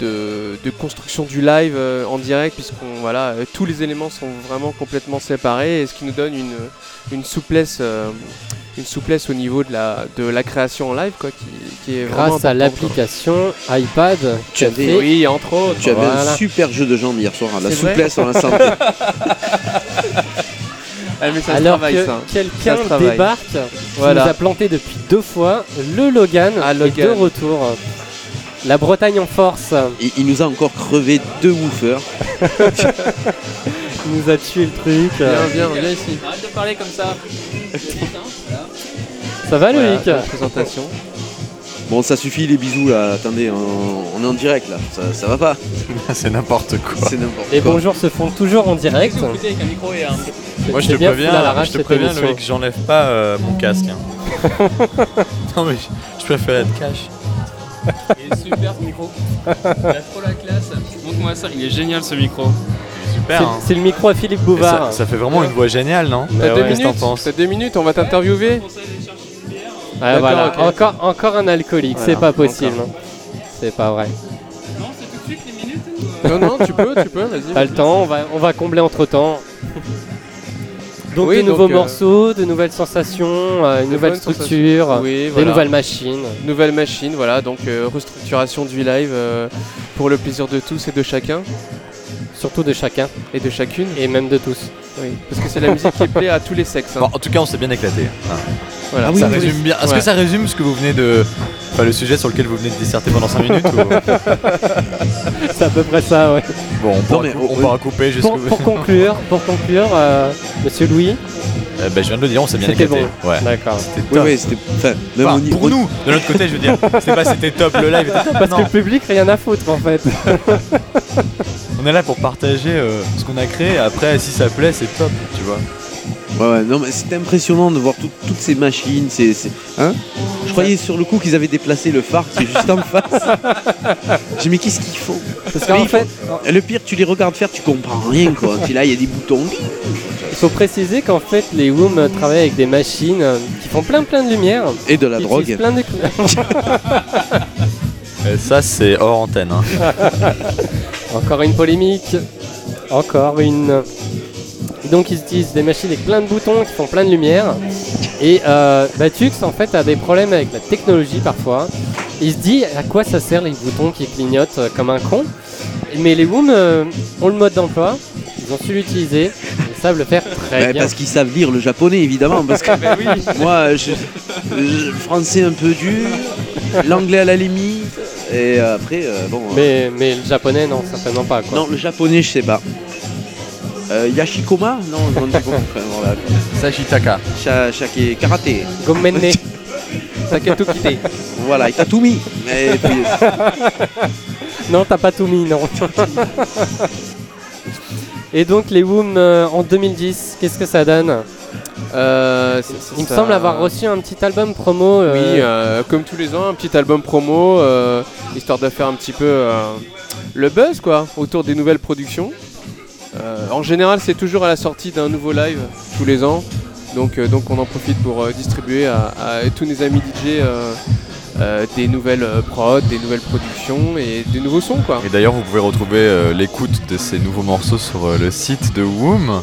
de, de construction du live euh, en direct, puisqu'on voilà, euh, tous les éléments sont vraiment complètement séparés, et ce qui nous donne une, une souplesse. euh, une souplesse au niveau de la, de la création en live quoi, qui, qui est vraiment Grâce à l'application iPad, Tu as avais- fait- Oui, entre autres. Tu avais un super jeu de jambes hier soir, la C'est vrai souplesse dans la santé. <laughs> Ah, mais ça alors travaille, que ça. quelqu'un débarque, qui Voilà. nous a planté depuis deux fois, le Logan Ah, est Logan. de retour. La Bretagne en force, Il, il nous a encore crevé deux woofers. <laughs> il nous a tué le truc. Viens, viens, viens ici. Arrête de parler comme ça. Ça va Loïc présentation. Bon, ça suffit les bisous là. Attendez, on, on est en direct là. Ça, ça va pas. <laughs> C'est n'importe quoi. C'est n'importe Les quoi. bonjours se font toujours en direct. Vous écoutez avec un micro et un. Moi je te préviens, je te préviens. Loïc, j'enlève pas euh, mon casque. hein. <laughs> non mais je, je préfère être cash. Il est super ce micro. Il a trop la classe. Montre-moi ça, il est génial ce micro. Super. C'est- hein. C'est le micro à Philippe Bouvard. Ça, ça fait vraiment une voix géniale, non Bah T'as deux ouais. Qu'est-ce que t'en minutes penses T'as deux minutes, on va t'interviewer. Ouais, D'accord, voilà. encore, encore un alcoolique, Voilà, c'est pas possible. C'est pas vrai. Non, c'est tout de suite les minutes ou, euh Non, non, tu peux, tu peux, vas-y. Pas le temps, on va, on va combler entre temps. Donc Oui, de nouveaux donc, euh, morceaux, de nouvelles sensations, euh, une nouvelle structure, des nouvelles machines. Nouvelle machine, voilà, donc euh, restructuration du live euh, pour le plaisir de tous et de chacun Surtout de chacun, et de chacune. et même de tous. Oui, parce que c'est la musique qui plaît à tous les sexes. hein. Bon, en tout cas, on s'est bien éclaté. hein. Voilà. Ah oui, ça oui, résume bien. Est-ce Ouais. que ça résume ce que vous venez de. Enfin, le sujet sur lequel vous venez de disserter pendant 5 minutes ou- <laughs> C'est à peu près ça, ouais. Bon, on pourra, mais cou- on- on pourra couper jusqu'au. Pour, pour conclure, pour conclure, euh, Monsieur Louis, Euh, ben, je viens de le dire, on s'est bien C'était éclaté. Ouais. d'accord. C'était Oui, top. oui, c'était. Enfin, pour nous, de notre côté, je veux dire. <laughs> C'est pas c'était top, le live était top. Parce non. que le public, rien à foutre en fait. <laughs> On est là pour partager euh, ce qu'on a créé. Après, si ça plaît, c'est top, tu vois. Ouais, ouais, non, mais c'était impressionnant de voir tout- toutes ces machines. C'est, c'est- hein Je croyais sur le coup qu'ils avaient déplacé le phare qui est juste en face. <laughs> J'ai dit, mais qu'est-ce qu'ils font Parce qu'en Mais fait, Le pire, tu les regardes faire, tu comprends rien quoi. Puis là, il y a des boutons. il faut préciser qu'en fait, les WOM travaillent avec des machines euh, qui font plein plein de lumière. Et de la qui drogue. plein de... <laughs> Et ça, c'est hors antenne. hein. <laughs> Encore une polémique. Encore une. Et donc ils utilisent des machines avec plein de boutons qui font plein de lumière. Et euh, Batux en fait a des problèmes avec la technologie parfois. Il se dit à quoi ça sert les boutons qui clignotent euh, comme un con? Mais les WOM euh, ont le mode d'emploi, ils ont su l'utiliser, ils savent le faire très Bah, bien. parce qu'ils savent lire le japonais évidemment. Parce que <laughs> moi, je, je- le français un peu dur, l'anglais à la limite. Et après, euh, bon. euh, Mais, mais le japonais non, certainement pas quoi. Non, le japonais, je sais pas. Euh, Yashikoma Non, non, c'est bon. Enfin, voilà. Sashitaka. Sha- Shake karaté. Gomenne. Taketo <laughs> Kite. Voilà. Et puis, <laughs> Non, t'as pas tout mis, non. Et donc les WOM euh, en 2010, qu'est-ce que ça donne Euh, Il me ça. semble avoir reçu un petit album promo. euh, Oui, euh, comme tous les ans, un petit album promo, euh, histoire de faire un petit peu euh, le buzz quoi, autour des nouvelles productions. Euh, en général, c'est toujours à la sortie d'un nouveau live tous les ans, donc, euh, donc on en profite pour euh, distribuer à, à tous nos amis DJ euh, euh, des nouvelles euh, prods, des nouvelles productions et des nouveaux sons quoi. Et d'ailleurs, vous pouvez retrouver euh, l'écoute de ces nouveaux morceaux sur euh, le site de Woom.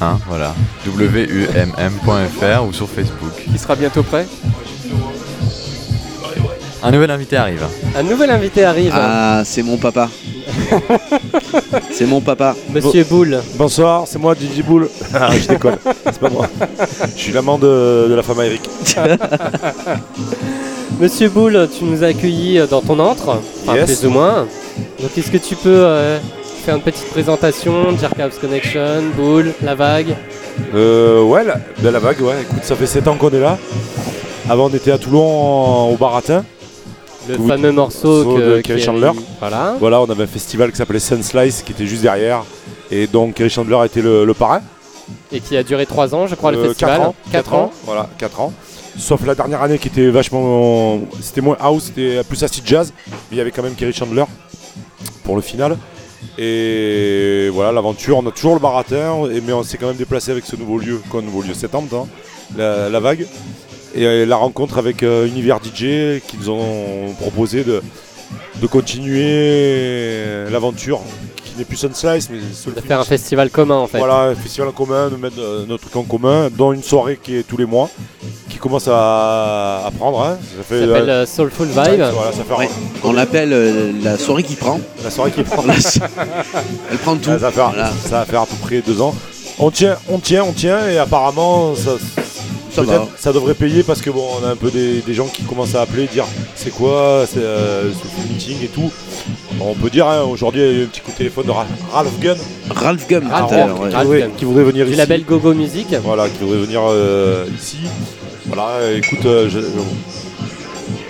Hein, voilà. wumm.fr ou sur Facebook. Qui sera bientôt prêt. Un nouvel invité arrive. Un nouvel invité arrive, ah, c'est mon papa. <laughs> c'est mon papa. Monsieur Boule. Bonsoir, c'est moi Didi Boule. <laughs> Ah, je déconne, c'est pas moi. Je suis l'amant de, de la femme à Eric. <laughs> Monsieur Boule, tu nous as accueillis euh, dans ton antre, enfin Yes. plus ou moins. Donc est-ce que tu peux euh, faire une petite présentation, House Connection, Boule, La Vague? Euh, ouais, la, de la vague, ouais. Écoute, ça fait 7 ans qu'on est là. Avant, on était à Toulon en- au Baratin. Le fameux morceau que, de Kerry Chandler. Voilà. Voilà, on avait un festival qui s'appelait Sun Slice qui était juste derrière. Et donc, Kerry Chandler était le, le parrain. Et qui a duré 3 ans, je crois, le Euh, festival. quatre ans. 4 ans. Voilà, 4 ans. Sauf la dernière année qui était vachement. C'était moins house, c'était plus acid jazz. Mais il y avait quand même Kerry Chandler pour le final. Et voilà, l'aventure, on a toujours le baratin, mais on s'est quand même déplacé avec ce nouveau lieu, quoi, nouveau lieu, septembre, hein, la, la vague. Et euh, la rencontre avec euh, Univers DJ qui nous ont proposé de, de continuer l'aventure, qui n'est plus Sunslice, mais De faire un festival commun en fait. voilà, un festival en commun, de mettre euh, notre truc en commun, dont une soirée qui est tous les mois, qui commence à, à prendre. hein. Ça Ça fait, s'appelle euh, euh, Soulful Vibe. voilà, ça fait Ouais. On l'appelle euh, la soirée qui prend. la soirée qui prend. Elle prend tout. Ça, va faire, Voilà. ça va faire à peu près deux ans. On tient, on tient, on tient, et apparemment ça, Ça peut-être va. ça devrait payer parce que bon, on a un peu des, des gens qui commencent à appeler, dire c'est quoi, c'est euh, ce meeting et tout. Bon, on peut dire hein, aujourd'hui il y a eu un petit coup de téléphone de Ra- Ralph Gunn Ralph Gum. Ralph tout à l'heure, Gum. ouais. qui Ralph voudrait, Gunn. qui voudrait venir Du ici. label Gogo Music. Voilà, qui voudrait venir euh, ici. Voilà, écoute, euh, je-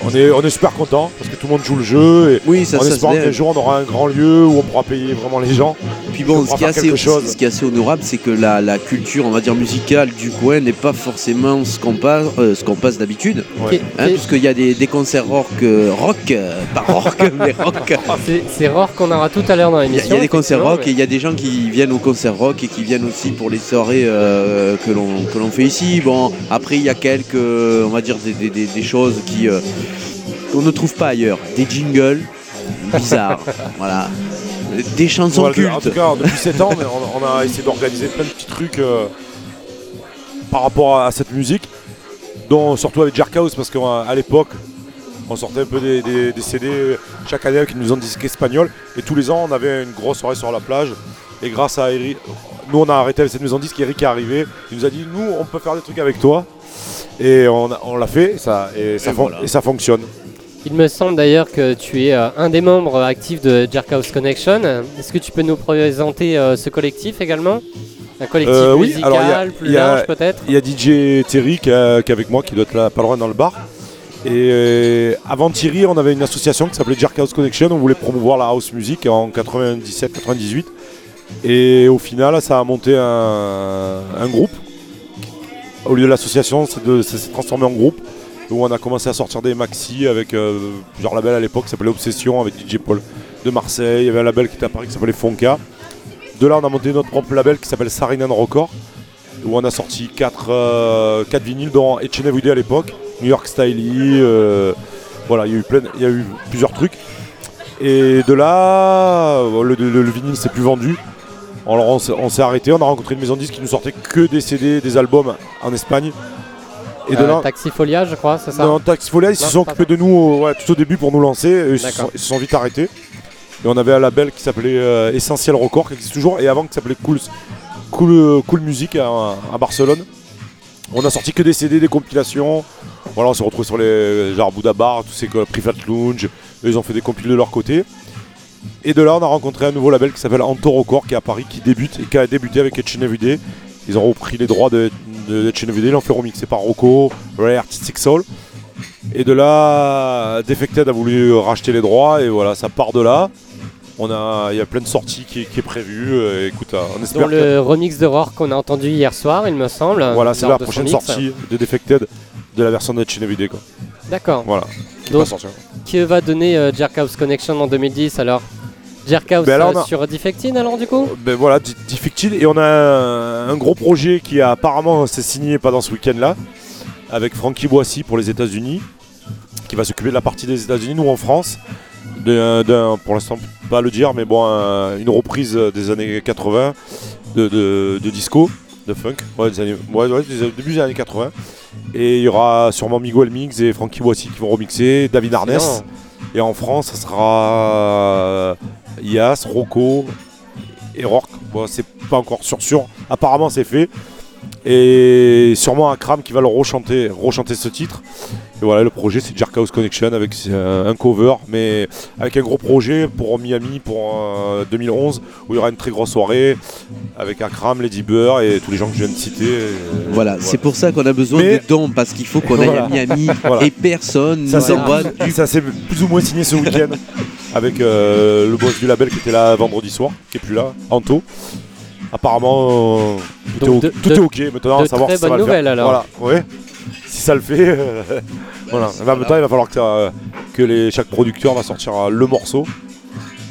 on, est, on est super content parce que tout le monde joue le jeu et Oui, ça, espérant fait. qu'un jour on aura un grand lieu où on pourra payer vraiment les gens. Puis bon, on ce qui, est assez, faire quelque chose. ce qui est assez honorable, c'est que la, la culture, on va dire musicale du coin n'est pas forcément ce qu'on passe, euh, ce qu'on passe d'habitude. Ouais. Hein, puisqu'il y a des, des concerts rock, euh, rock, euh, pas rock, <laughs> mais rock. C'est c'est rare qu'on aura tout à l'heure dans l'émission. il y a des concerts rock et il y a des gens qui viennent au concert rock et qui viennent aussi pour les soirées euh, que l'on que l'on fait ici. Bon, après il y a quelques, on va dire des, des- des- des choses qui euh, qu'on ne trouve pas ailleurs, des jingles bizarres, <laughs> voilà, des chansons Voilà, de- en tout cultes. cas, depuis 7 ans, on, a essayé d'organiser plein de petits trucs euh, par rapport à, cette musique, dont surtout avec Jerk House, parce qu'à l'époque, on sortait un peu des, des- des CD chaque année avec une maison de disques espagnole, et tous les ans, on avait une grosse soirée sur la plage. Et grâce à Eric, nous on a arrêté avec cette maison de disques, Eric est arrivé, il nous a dit nous on peut faire des trucs avec toi. Et on, l'a fait, ça, et, ça Et fon- voilà. et ça fonctionne. Il me semble d'ailleurs que tu es euh, un des membres actifs de Jerkhouse Connection. Est-ce que tu peux nous présenter euh, ce collectif également? Un collectif Euh, oui, musical, alors il y a- plus il y a- large peut-être? Il y a DJ Thierry qui, est- qui est avec moi, qui doit être là, pas loin dans le bar. Et euh, avant Thierry, on avait une association qui s'appelait Jerk House Connection. On voulait promouvoir la house music en 97-98. Et au final, ça a monté un, un groupe. Au lieu de l'association, ça s'est transformé en groupe. Où on a commencé à sortir des maxi avec euh, plusieurs labels à l'époque qui s'appelait Obsession avec DJ Paul de Marseille. Il y avait un label qui était à Paris qui s'appelait Fonka. De là, on a monté notre propre label qui s'appelle Sarinan Record où on a sorti 4 vinyles dont Etienne Everyday à l'époque, New York Styly, euh, voilà, il y a eu plusieurs trucs. Et de là, euh, le, le- le vinyle s'est plus vendu. Alors on s'est- on s'est arrêté, on a rencontré une maison de disques qui nous sortait que des CD, des albums en Espagne. Et de Euh, là, Taxifolia, je crois, c'est ça non, Taxifolia, ils se sont occupés de nous ouais, tout au début pour nous lancer. et ils, se sont, ils se sont vite arrêtés. Et on avait un label qui s'appelait euh, Essentiel Record, qui existe toujours, et avant qui s'appelait Cool, cool, euh, cool Music à, à Barcelone. On a sorti que des CD, des compilations. Voilà, on s'est retrouvés sur les genre Bouddha Bar, tous ces Private Lounge. Ils ont fait des compiles de leur côté. Et de là, on a rencontré un nouveau label qui s'appelle Anto Record, qui est à Paris, qui débute et qui a débuté avec Etchen Everyday. Ils ont repris les droits de, de Everyday, ils l'ont fait remixer par Rocco, Rare Artistic Soul. Et de là, Defected a voulu racheter les droits et voilà, ça part de là. On a, il y a plein de sorties qui, qui est prévu. euh, écoute, euh, on espère Dans le remix de Roar qu'on a entendu hier soir, il me semble. que voilà, c'est la de prochaine sortie de Defected de la version de quoi. D'accord. Voilà, qui Donc- va sortir. Qui va donner euh, Jerkhouse Connection en 2010 alors? Jerkhouse Ben euh, a- sur Defected alors du coup Ben voilà, Defected. Et on a un, un gros projet qui a apparemment s'est signé pendant ce week-end là, avec Frankie Boissy pour les États-Unis, qui va s'occuper de la partie des États-Unis, nous en France. D'un, d'un- pour l'instant, pas le dire, mais bon, un- une reprise des années 80 de, de- de disco, de funk, ouais, des années, ouais, ouais, des- début des années 80. Et il y aura sûrement Miguel Mix et Frankie Boissy qui vont remixer, David Arness. Excellent. Et en France, ça sera Ias, Rocco et Rourke. Bon, c'est pas encore sûr sûr. Apparemment, c'est fait. Et sûrement Akram qui va le rechanter, rechanter ce titre. Et voilà, le projet c'est Jerk House Connection avec euh, un cover, mais avec un gros projet pour Miami pour euh, 2011 où il y aura une très grosse soirée avec Akram, Lady Bird et tous les gens que je viens de citer. Et, Voilà, c'est pour ça qu'on a besoin Mais- de dons parce qu'il faut qu'on aille Voilà. à Miami <laughs> Voilà. et personne Ça ça s'est plus ou moins signé ce week-end <laughs> avec euh, le boss du label qui était là vendredi soir, qui est plus là, Anto. Apparemment, euh, tout, Donc est, de- o- tout de- est ok maintenant, de à savoir très si ça va bonnes le faire. alors. Voilà, ouais. <laughs> si ça le fait, euh, <laughs> voilà. Mais en même temps, il va falloir que, ça- que les, chaque producteur va sortir euh, le morceau.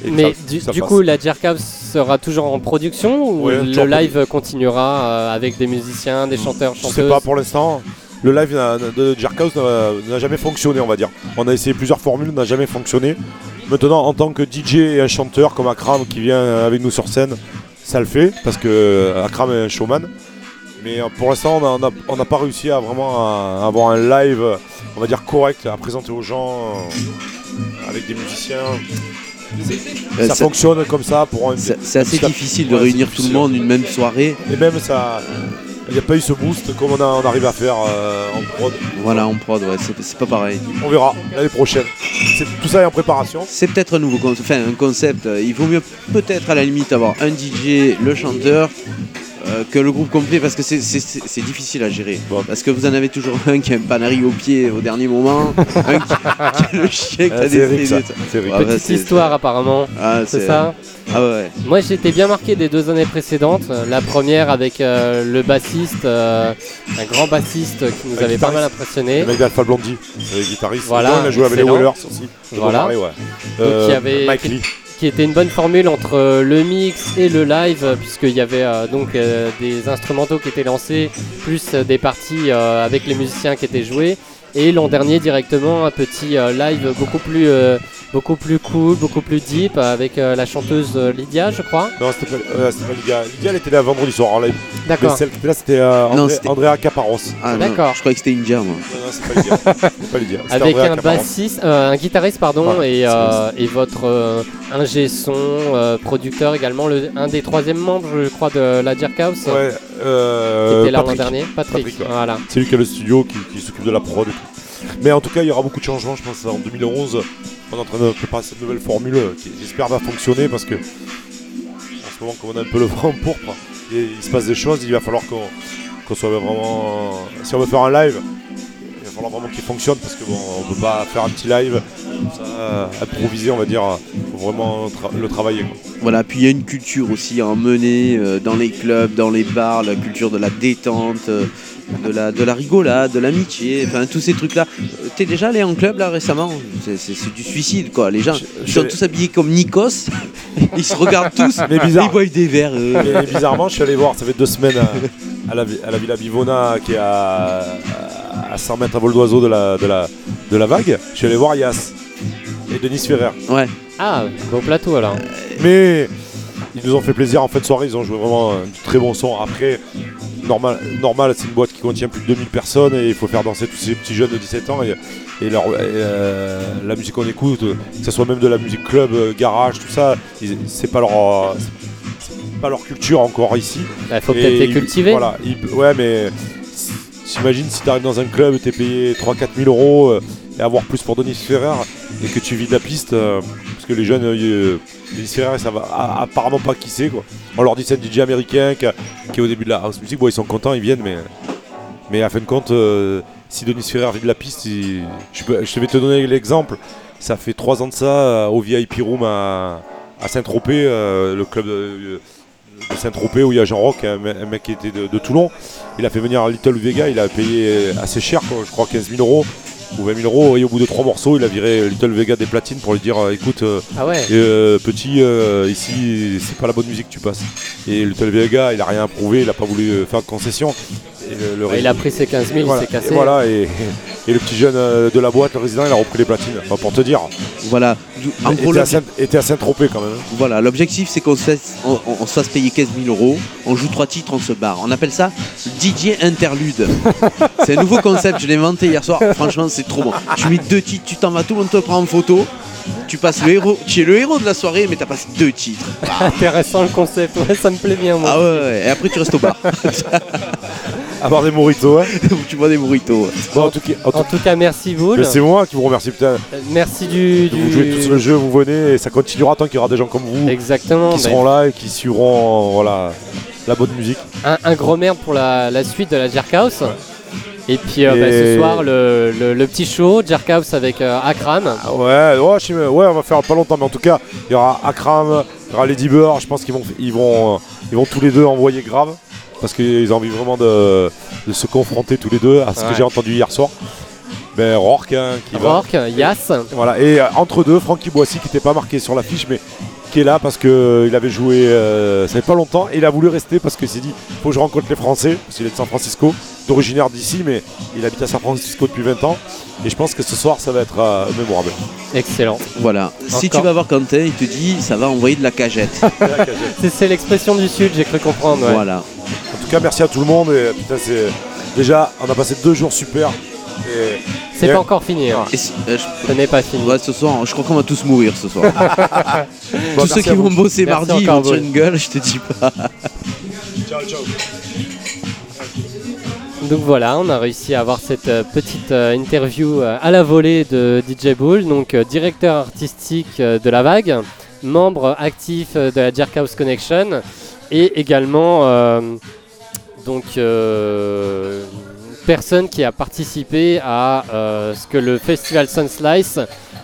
et Mais ça- du, ça du fasse. coup, la Jerkhouse sera toujours en production ou Ouais, le live continuera euh, avec des musiciens, des chanteurs, Je chanteuses sais pas pour l'instant. Le live de Jerkhouse n'a jamais fonctionné, on va dire. On a essayé plusieurs formules, n'a jamais fonctionné. Maintenant, en tant que DJ et un chanteur comme Akram qui vient avec nous sur scène, ça le fait parce que euh, Akram est un showman. Mais euh, pour l'instant, on n'a on pas réussi à vraiment à avoir un live, on va dire correct, à présenter aux gens euh, avec des musiciens. Ça fonctionne comme ça pour un. C'est c'est assez difficile de réunir tout le monde une même soirée. Et même ça, il n'y a pas eu ce boost comme on, a- on arrive à faire euh, en prod. Voilà, en prod, ouais, c'est pas pareil. On verra l'année prochaine. Tout ça est en préparation. C'est peut-être un nouveau concept, enfin un concept. Il vaut mieux peut-être à la limite avoir un DJ, le chanteur, euh, que le groupe complet parce que c'est- difficile à gérer. Parce que vous en avez toujours un qui a un panari au pied au dernier moment, un qui, qui a le chien qui Ah, a Eric, décédé. ça. Ouais, bah, Petite histoire apparemment, Ah, c'est ça Ah ouais. Moi j'étais bien marqué des deux années précédentes. La première avec euh, le bassiste, euh, un grand bassiste qui nous avait pas mal impressionné. Le mec d'Alpha Blondie, le guitariste. Voilà, il a joué avec les. Whalers aussi. Je Voilà. ouais. Donc, il y avait- Mike Lee. Qui était une bonne formule entre euh, le mix et le live, puisqu'il y avait euh, donc euh, des instrumentaux qui étaient lancés, plus des parties avec les musiciens qui étaient joués. Et l'an dernier directement un petit live beaucoup plus, beaucoup plus cool, beaucoup plus deep avec euh, la chanteuse euh, Lydia, je crois. Non, c'était pas, euh, c'était pas Lydia. Lydia, elle était là vendredi soir en live. Mais D'accord. celle qui était là, c'était euh, Non, André- c'était- Andrea Caparos. Ah, D'accord. Je croyais que c'était India, moi. Non, non, c'est pas Lydia. <laughs> c'est pas Lydia. C'était Avec Andrea un Caparos. bassiste, euh, un guitariste pardon, et, euh, votre euh, ingé son, euh, producteur également, le, un des troisième membres, je crois, de la Jerkhouse, Ouais, qui euh, était là l'an Patrick. dernier, Patrick. Patrick, ouais. Voilà. C'est lui qui a le studio, qui, qui s'occupe de la prod et tout. Mais en tout cas, il y aura beaucoup de changements, je pense, en 2011. On est en train de préparer cette nouvelle formule qui, j'espère, va fonctionner parce que en ce moment, comme on a un peu le vent <laughs> en pourpre, il se passe des choses, il va falloir qu'on soit vraiment. Si on veut faire un live, il va falloir vraiment qu'il fonctionne parce que bon, on peut pas faire un petit live ça, euh, improvisé, on va dire. faut vraiment le travailler. Voilà, puis il y a une culture aussi à emmener euh, dans les clubs, dans les bars, la culture de la détente, euh, de, la, de la rigolade, de l'amitié, enfin tous ces trucs-là. T'es déjà allé en club là récemment? C'est- C'est c'est du suicide quoi. Les gens ils sont tous habillés comme Nikos, <laughs> ils se regardent tous, Mais bizarre. ils boivent des verres. euh. Mais bizarrement, je suis allé voir, ça fait deux semaines à, à la, vi- à la Villa Bivona, qui est à, à 100 mètres à vol d'oiseau de la, de, la, de la vague. Je suis allé voir Yas et Denis Ferrer. Ouais, Ah, beau plateau alors. Mais ils nous ont fait plaisir en fin de soirée, ils ont joué vraiment un très bon son. Après, normal, normal c'est une boîte qui contient plus de 2000 personnes et il faut faire danser tous ces petits jeunes de 17 ans. Et, et leur- et, euh, la musique qu'on écoute, que ce soit même de la musique club, euh, garage, tout ça, c'est pas leur. euh, pas leur culture encore ici. Il Bah, faut peut-être les cultiver. Voilà, il- ouais, mais j'imagine si tu arrives dans un club et t'es payé 3-4 000 euros euh, et avoir plus pour Denis Ferrer et que tu vis de la piste, euh, parce que les jeunes, euh, Denis Ferrer, ça va apparemment pas qui c'est quoi. On leur dit c'est un DJ américain qui, est au début de la house music, bon, ils sont contents, ils viennent, mais, mais à fin de compte, euh, si Denis Ferrer vit de la piste, je, vais te donner l'exemple. Ça fait 3 ans de ça euh, au VIP Room à, à Saint-Tropez, euh, le club de, Saint-Tropez où il y a Jean Rock, un, me- un mec qui était de, Toulon. Il a fait venir Little Vega, il a payé assez cher, je crois 15 000 euros ou 20 000 euros. Et au bout de trois morceaux, il a viré Little Vega des platines pour lui dire euh, écoute, euh, Ah ouais. euh, petit, euh, ici c'est pas la bonne musique que tu passes. Et Little Vega, il a rien prouvé, il a pas voulu faire de concession. Et le- il a pris ses 15 000, voilà, il s'est cassé. Et, voilà, et, et le petit jeune euh, de la boîte, le résident, il a repris les platines. Enfin, pour te dire. voilà. En Il gros, était à Saint-Tropez quand même. hein. Voilà, l'objectif c'est qu'on se, fasse- on, on- on se fasse payer 15 000 euros, on joue trois titres, on se barre. On appelle ça DJ Interlude. c'est un nouveau concept, je l'ai inventé hier soir, franchement c'est trop bon. Tu mets deux titres, tu t'en vas, tout le monde te prend en photo, tu passes le héros, tu es le héros de la soirée mais t'as passé deux titres. <laughs> Intéressant le concept, ouais, ça me plaît bien moi. Ah ouais, ouais, et après tu restes au bar, Avoir des moritos. Hein. tu bois des burritos. <laughs> Bon, en tout cas, en tout En tout cas, merci. Mais c'est moi qui vous remercie putain. Euh, Merci du. Vous du- jouez tous le jeu, vous venez et ça continuera tant qu'il y aura des gens comme vous Exactement. qui ben, seront là et qui suivront voilà, la bonne musique. un, un gros merde pour la, la suite de la Jerkhouse. Et puis euh, Et- bah, ce soir, le, le- le petit show, Jerkhouse avec euh, Akram. Ah ouais, ouais, je sais- ouais, on va faire pas longtemps, mais en tout cas, il y aura Akram, il y aura Lady Bird, je pense qu'ils vont, ils vont, euh, ils vont tous les deux envoyer grave. parce qu'ils ont envie vraiment de, de se confronter tous les deux à ce Ouais. que j'ai entendu hier soir. Ben, Rourke hein, qui va. Rourke, Yass. Voilà, et euh, entre deux, Francky Boissy qui n'était pas marqué sur l'affiche, mais qui est là parce qu'il avait joué euh, ça fait pas longtemps et il a voulu rester parce qu'il s'est dit faut que je rencontre les Français, parce qu'il est de San Francisco, d'originaire d'ici, mais il habite à San Francisco depuis 20 ans. Et je pense que ce soir ça va être euh, mémorable. Excellent. Voilà. Si tu vas voir Quentin, il te dit ça va envoyer <laughs> de la cagette. C'est- C'est l'expression du Sud, j'ai cru comprendre. ouais. Voilà. En tout cas, merci à tout le monde. Et, putain, c'est déjà, on a passé deux jours super. C'est pas encore fini. hein. Et si- euh, je- Ce n'est pas fini. ouais, ce soir, je crois qu'on va tous mourir ce soir. <laughs> bon, Tous ceux merci qui vous. vont bosser Merci mardi, ils encore, vont tirer une gueule, je te dis pas. Donc voilà, on a réussi à avoir cette euh, petite euh, interview euh, à la volée de DJ Bull, donc euh, directeur artistique euh, de La Vague, membre actif euh, de la Jerkhouse Connection et également euh, donc euh, personne qui a participé à euh, ce que le festival Sunslice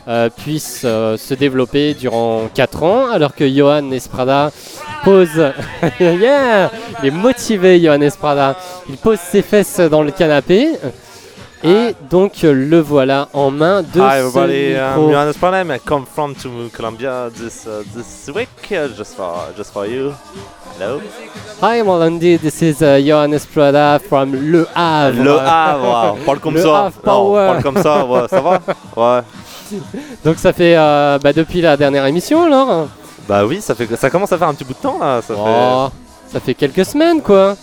euh, puisse euh, se développer durant 4 ans, alors que Johan Esprada pose. <laughs> yeah Il est motivé, Johan Esprada. Il pose ses fesses dans le canapé. Et donc euh, le voilà en main de Hi ce everybody, I'm micro. Johannes Branham. I come from to Colombia this uh, this week uh, just for just for you. Hello. Hi Molandi, this is uh, Johan Esprada from Le Havre. Le Havre, parle comme Le ça. Havre Non, Power. parle comme ça, ouais, ça va Ouais. <laughs> Donc ça fait euh, bah, depuis la dernière émission alors Bah oui, ça fait ça commence à faire un petit bout de temps là. Ça Oh, ça fait quelques semaines quoi.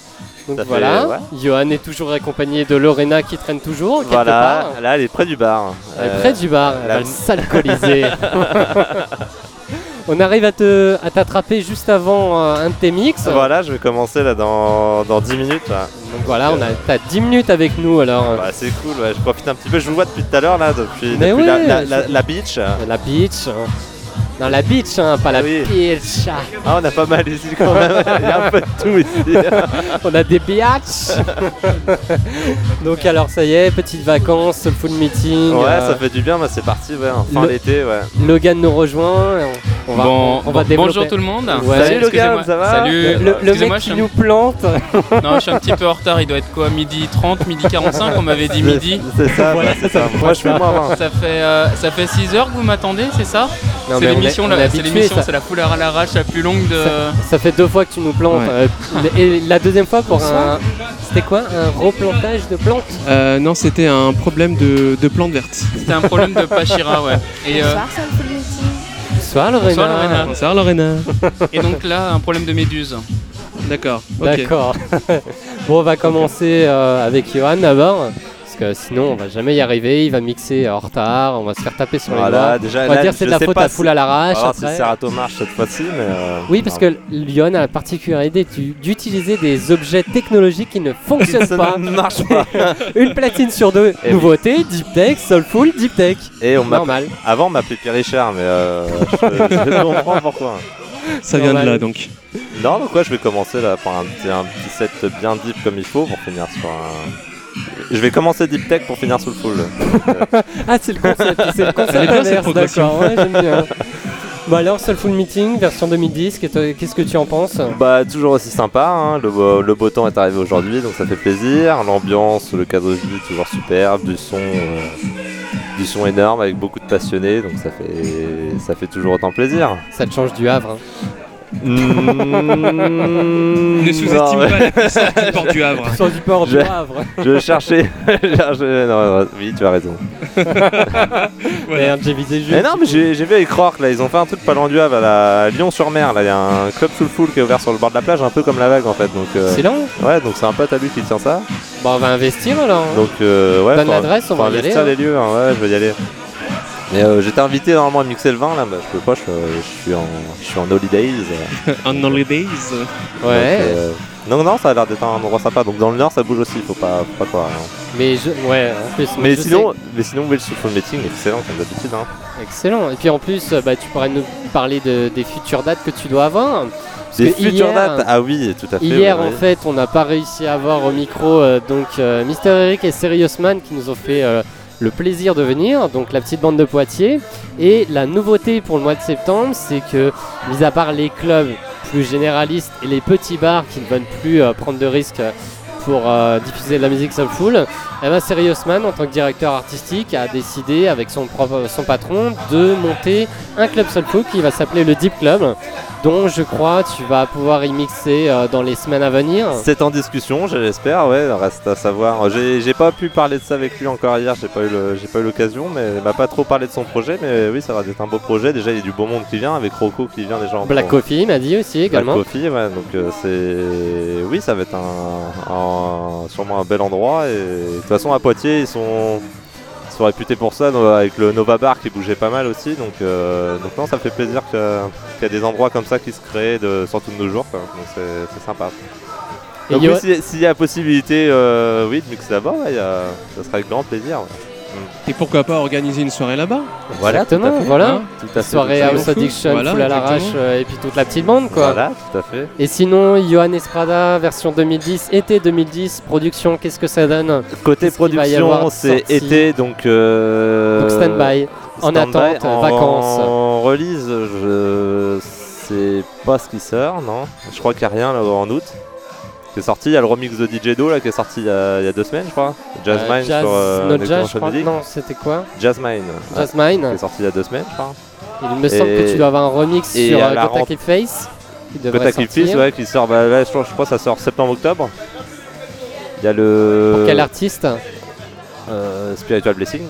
Donc Ça fait- voilà, ouais. Johan est toujours accompagné de Lorena qui traîne toujours quelque Voilà, part. là elle est près du bar. Elle est Euh, près du bar, elle va s'alcooliser. <laughs> On arrive à te à t'attraper juste avant euh, un de tes mix. Voilà, je vais commencer là dans, dans 10 minutes. Là. Donc voilà, on a t'as 10 minutes avec nous alors. Bah, c'est cool, ouais, je profite un petit peu. Je vous vois depuis tout à l'heure là, depuis, depuis la, la, je- la- la beach. La beach. hein. Non, la beach, hein, pas la Oui. beach. Ah, on a pas mal ici quand même. <laughs> Il y a un peu de tout ici. On a des biatchs. <laughs> Donc alors ça y est, petites vacances, full meeting. Ouais, euh, ça fait du bien, bah, c'est parti, ouais, enfin le- l'été, ouais. Logan nous rejoint. et On, on va, Bon, on va bon- développer. bonjour tout le monde. Ouais. Salut. Logan, ça va Salut. Le, le- le mec je qui suis, nous plante. <laughs> non, je suis un petit peu en retard. Il doit être quoi Midi 30, midi 45 On m'avait dit midi. C'est ça, Voilà, c'est ça Moi, je fais moins 20. Ça fait, euh, ça fait 6 heures que vous m'attendez, c'est ça? C'est l'émission, c'est la fouleur à l'arrache la plus longue de. Ça fait deux fois que tu nous plantes. Ouais. euh, et la deuxième fois pour un. C'était quoi Un replantage de plantes? Euh, non, c'était un problème de, de plantes vertes. C'était un problème de Pachira, ouais. Et, euh, Bonsoir, ça me fait le meeting. Bonsoir Lorena. Bonsoir, Lorena. Bonsoir Lorena. et donc là, un problème de méduse. D'accord. D'accord. <laughs> bon, on va commencer euh, avec Johan d'abord. Parce que sinon, on va jamais y arriver. Il va mixer en retard. On va se faire taper sur les Voilà, doigts. déjà, On va là, dire que c'est de la faute à foule à l'arrache. Voir si. Serato marche cette fois-ci, mais. euh, Oui, parce que Lyon a la particularité du- d'utiliser des objets technologiques qui ne fonctionnent ça pas. ne marche pas. <laughs> Une platine sur deux. Oui. Nouveauté, Deep Tech, Soulful, Deep Tech. Et on m'a. Normal. Avant, on m'appelait Pierre Richard, mais euh, je, je <laughs> comprends pourquoi. Ça vient de là donc. Non, donc ouais, je vais commencer là par un petit set bien deep comme il faut pour finir sur un. Je vais commencer Deep Tech pour finir sous le full. <laughs> Ah, c'est le concept. C'est le concept inverse, d'accord. Ouais, j'aime bien. Bon alors, Soulful Meeting, version 2010, qu'est- qu'est-ce que tu en penses? Bah toujours aussi sympa, hein. le, beau- le beau temps est arrivé aujourd'hui donc ça fait plaisir. L'ambiance, le cadre de vie toujours superbe, du son, euh, du son énorme avec beaucoup de passionnés donc ça fait, ça fait toujours autant plaisir. Ça te change du Havre. hein. <laughs> Ne sous-estime pas la puissance du port du Havre. Du port du Je- Havre. Je cherchais, <laughs> je non, non, oui tu as raison. <laughs> Merde, j'ai visé juste. Mais non mais j'ai vu avec Rourke là, ils ont fait un truc pas loin du Havre à la Lyon-sur-Mer là, il y a un club sous le full qui est ouvert sur le bord de la plage un peu comme la vague en fait donc euh, Excellent. ouais donc c'est un pote à lui qui tient ça Bon, on va investir alors. donc euh, ouais Donne faut- l'adresse, on va y aller. investir hein. les lieux, hein, ouais, je vais y aller. Mais euh, j'étais invité normalement à mixer le vin là, bah, je peux pas, je, je suis en, je suis en holidays. euh, <laughs> On holidays? donc, Ouais. euh, non, non, ça a l'air d'être un endroit sympa. Donc dans le nord, ça bouge aussi, faut pas, faut pas croire. hein. Mais je. Ouais, en plus. Mais je sinon, mais sinon, oui, le Soulful Meeting, excellent comme d'habitude. Hein. sais- Excellent. Et puis en plus, euh, bah, tu pourrais nous parler de, des futures dates que tu dois avoir. Parce Des que futures hier- dates, ah oui, tout à fait. Hier, en oui. fait, on n'a pas réussi à avoir au micro euh, donc euh, Mister Eric et Serious Man qui nous ont fait euh, le plaisir de venir, donc la petite bande de Poitiers. Et la nouveauté pour le mois de septembre, c'est que, mis à part les clubs plus généralistes et les petits bars qui ne veulent plus euh, prendre de risques pour euh, diffuser de la musique soulful, eh ben Serious Man, en tant que directeur artistique, a décidé avec son, propre, son patron de monter un club soulful qui va s'appeler le Deep Club, dont je crois tu vas pouvoir y mixer euh, dans les semaines à venir. C'est en discussion, je l'espère, ouais, reste à savoir. J'ai pas pu parler de ça avec lui encore hier, j'ai pas eu l'occasion, mais il m'a pas trop parlé de son projet, mais oui, ça va être un beau projet. Déjà, il y a du beau monde qui vient, avec Rocco qui vient déjà en Black Coffee m'a dit aussi Black également. Coffee, ouais, donc euh, c'est. Oui, ça va être un, un- sûrement un bel endroit. Et de toute façon, à Poitiers, ils sont, ils sont réputés pour ça, avec le Nova Bar qui bougeait pas mal aussi. Donc, euh, donc non, ça fait plaisir qu'il y a des endroits comme ça qui se créent, de, surtout de nos jours. quoi. Donc c'est sympa. Donc oui, si- s'il y a possibilité, euh, oui, de mixer là-bas, ouais, ça sera avec grand plaisir. ouais. Et pourquoi pas organiser une soirée là-bas Voilà, tout à fait. voilà. Hein Tout à fait, Soirée tout à. House. Addiction, Voilà, full à l'arrache euh, et puis toute la petite bande quoi. Voilà, tout à fait. Et sinon, Johan Esprada, version 2010, été 2010, production, qu'est-ce que ça donne Côté production, c'est été, donc. euh, Donc stand-by, en attente, En vacances. En release, je sais pas ce qui sort, non? Je crois qu'il n'y a rien là, en août. Qui est sorti, il y a le remix de DJ Do là qui est sorti il y a, il y a deux semaines, je crois. Jazz Euh, jazz, sur euh, jazz, je crois. Non, c'était quoi Jazz Mine. ouais, Jazz Qui est sorti il y a deux semaines, je crois. Il me semble Et- que tu dois avoir un remix et sur à euh, Keep Face. Kotak. Fist, ouais, qui sort, bah, là, je, crois, je crois que ça sort septembre-octobre. Il y a le. Pour quel artiste? Euh, Spiritual Blessing.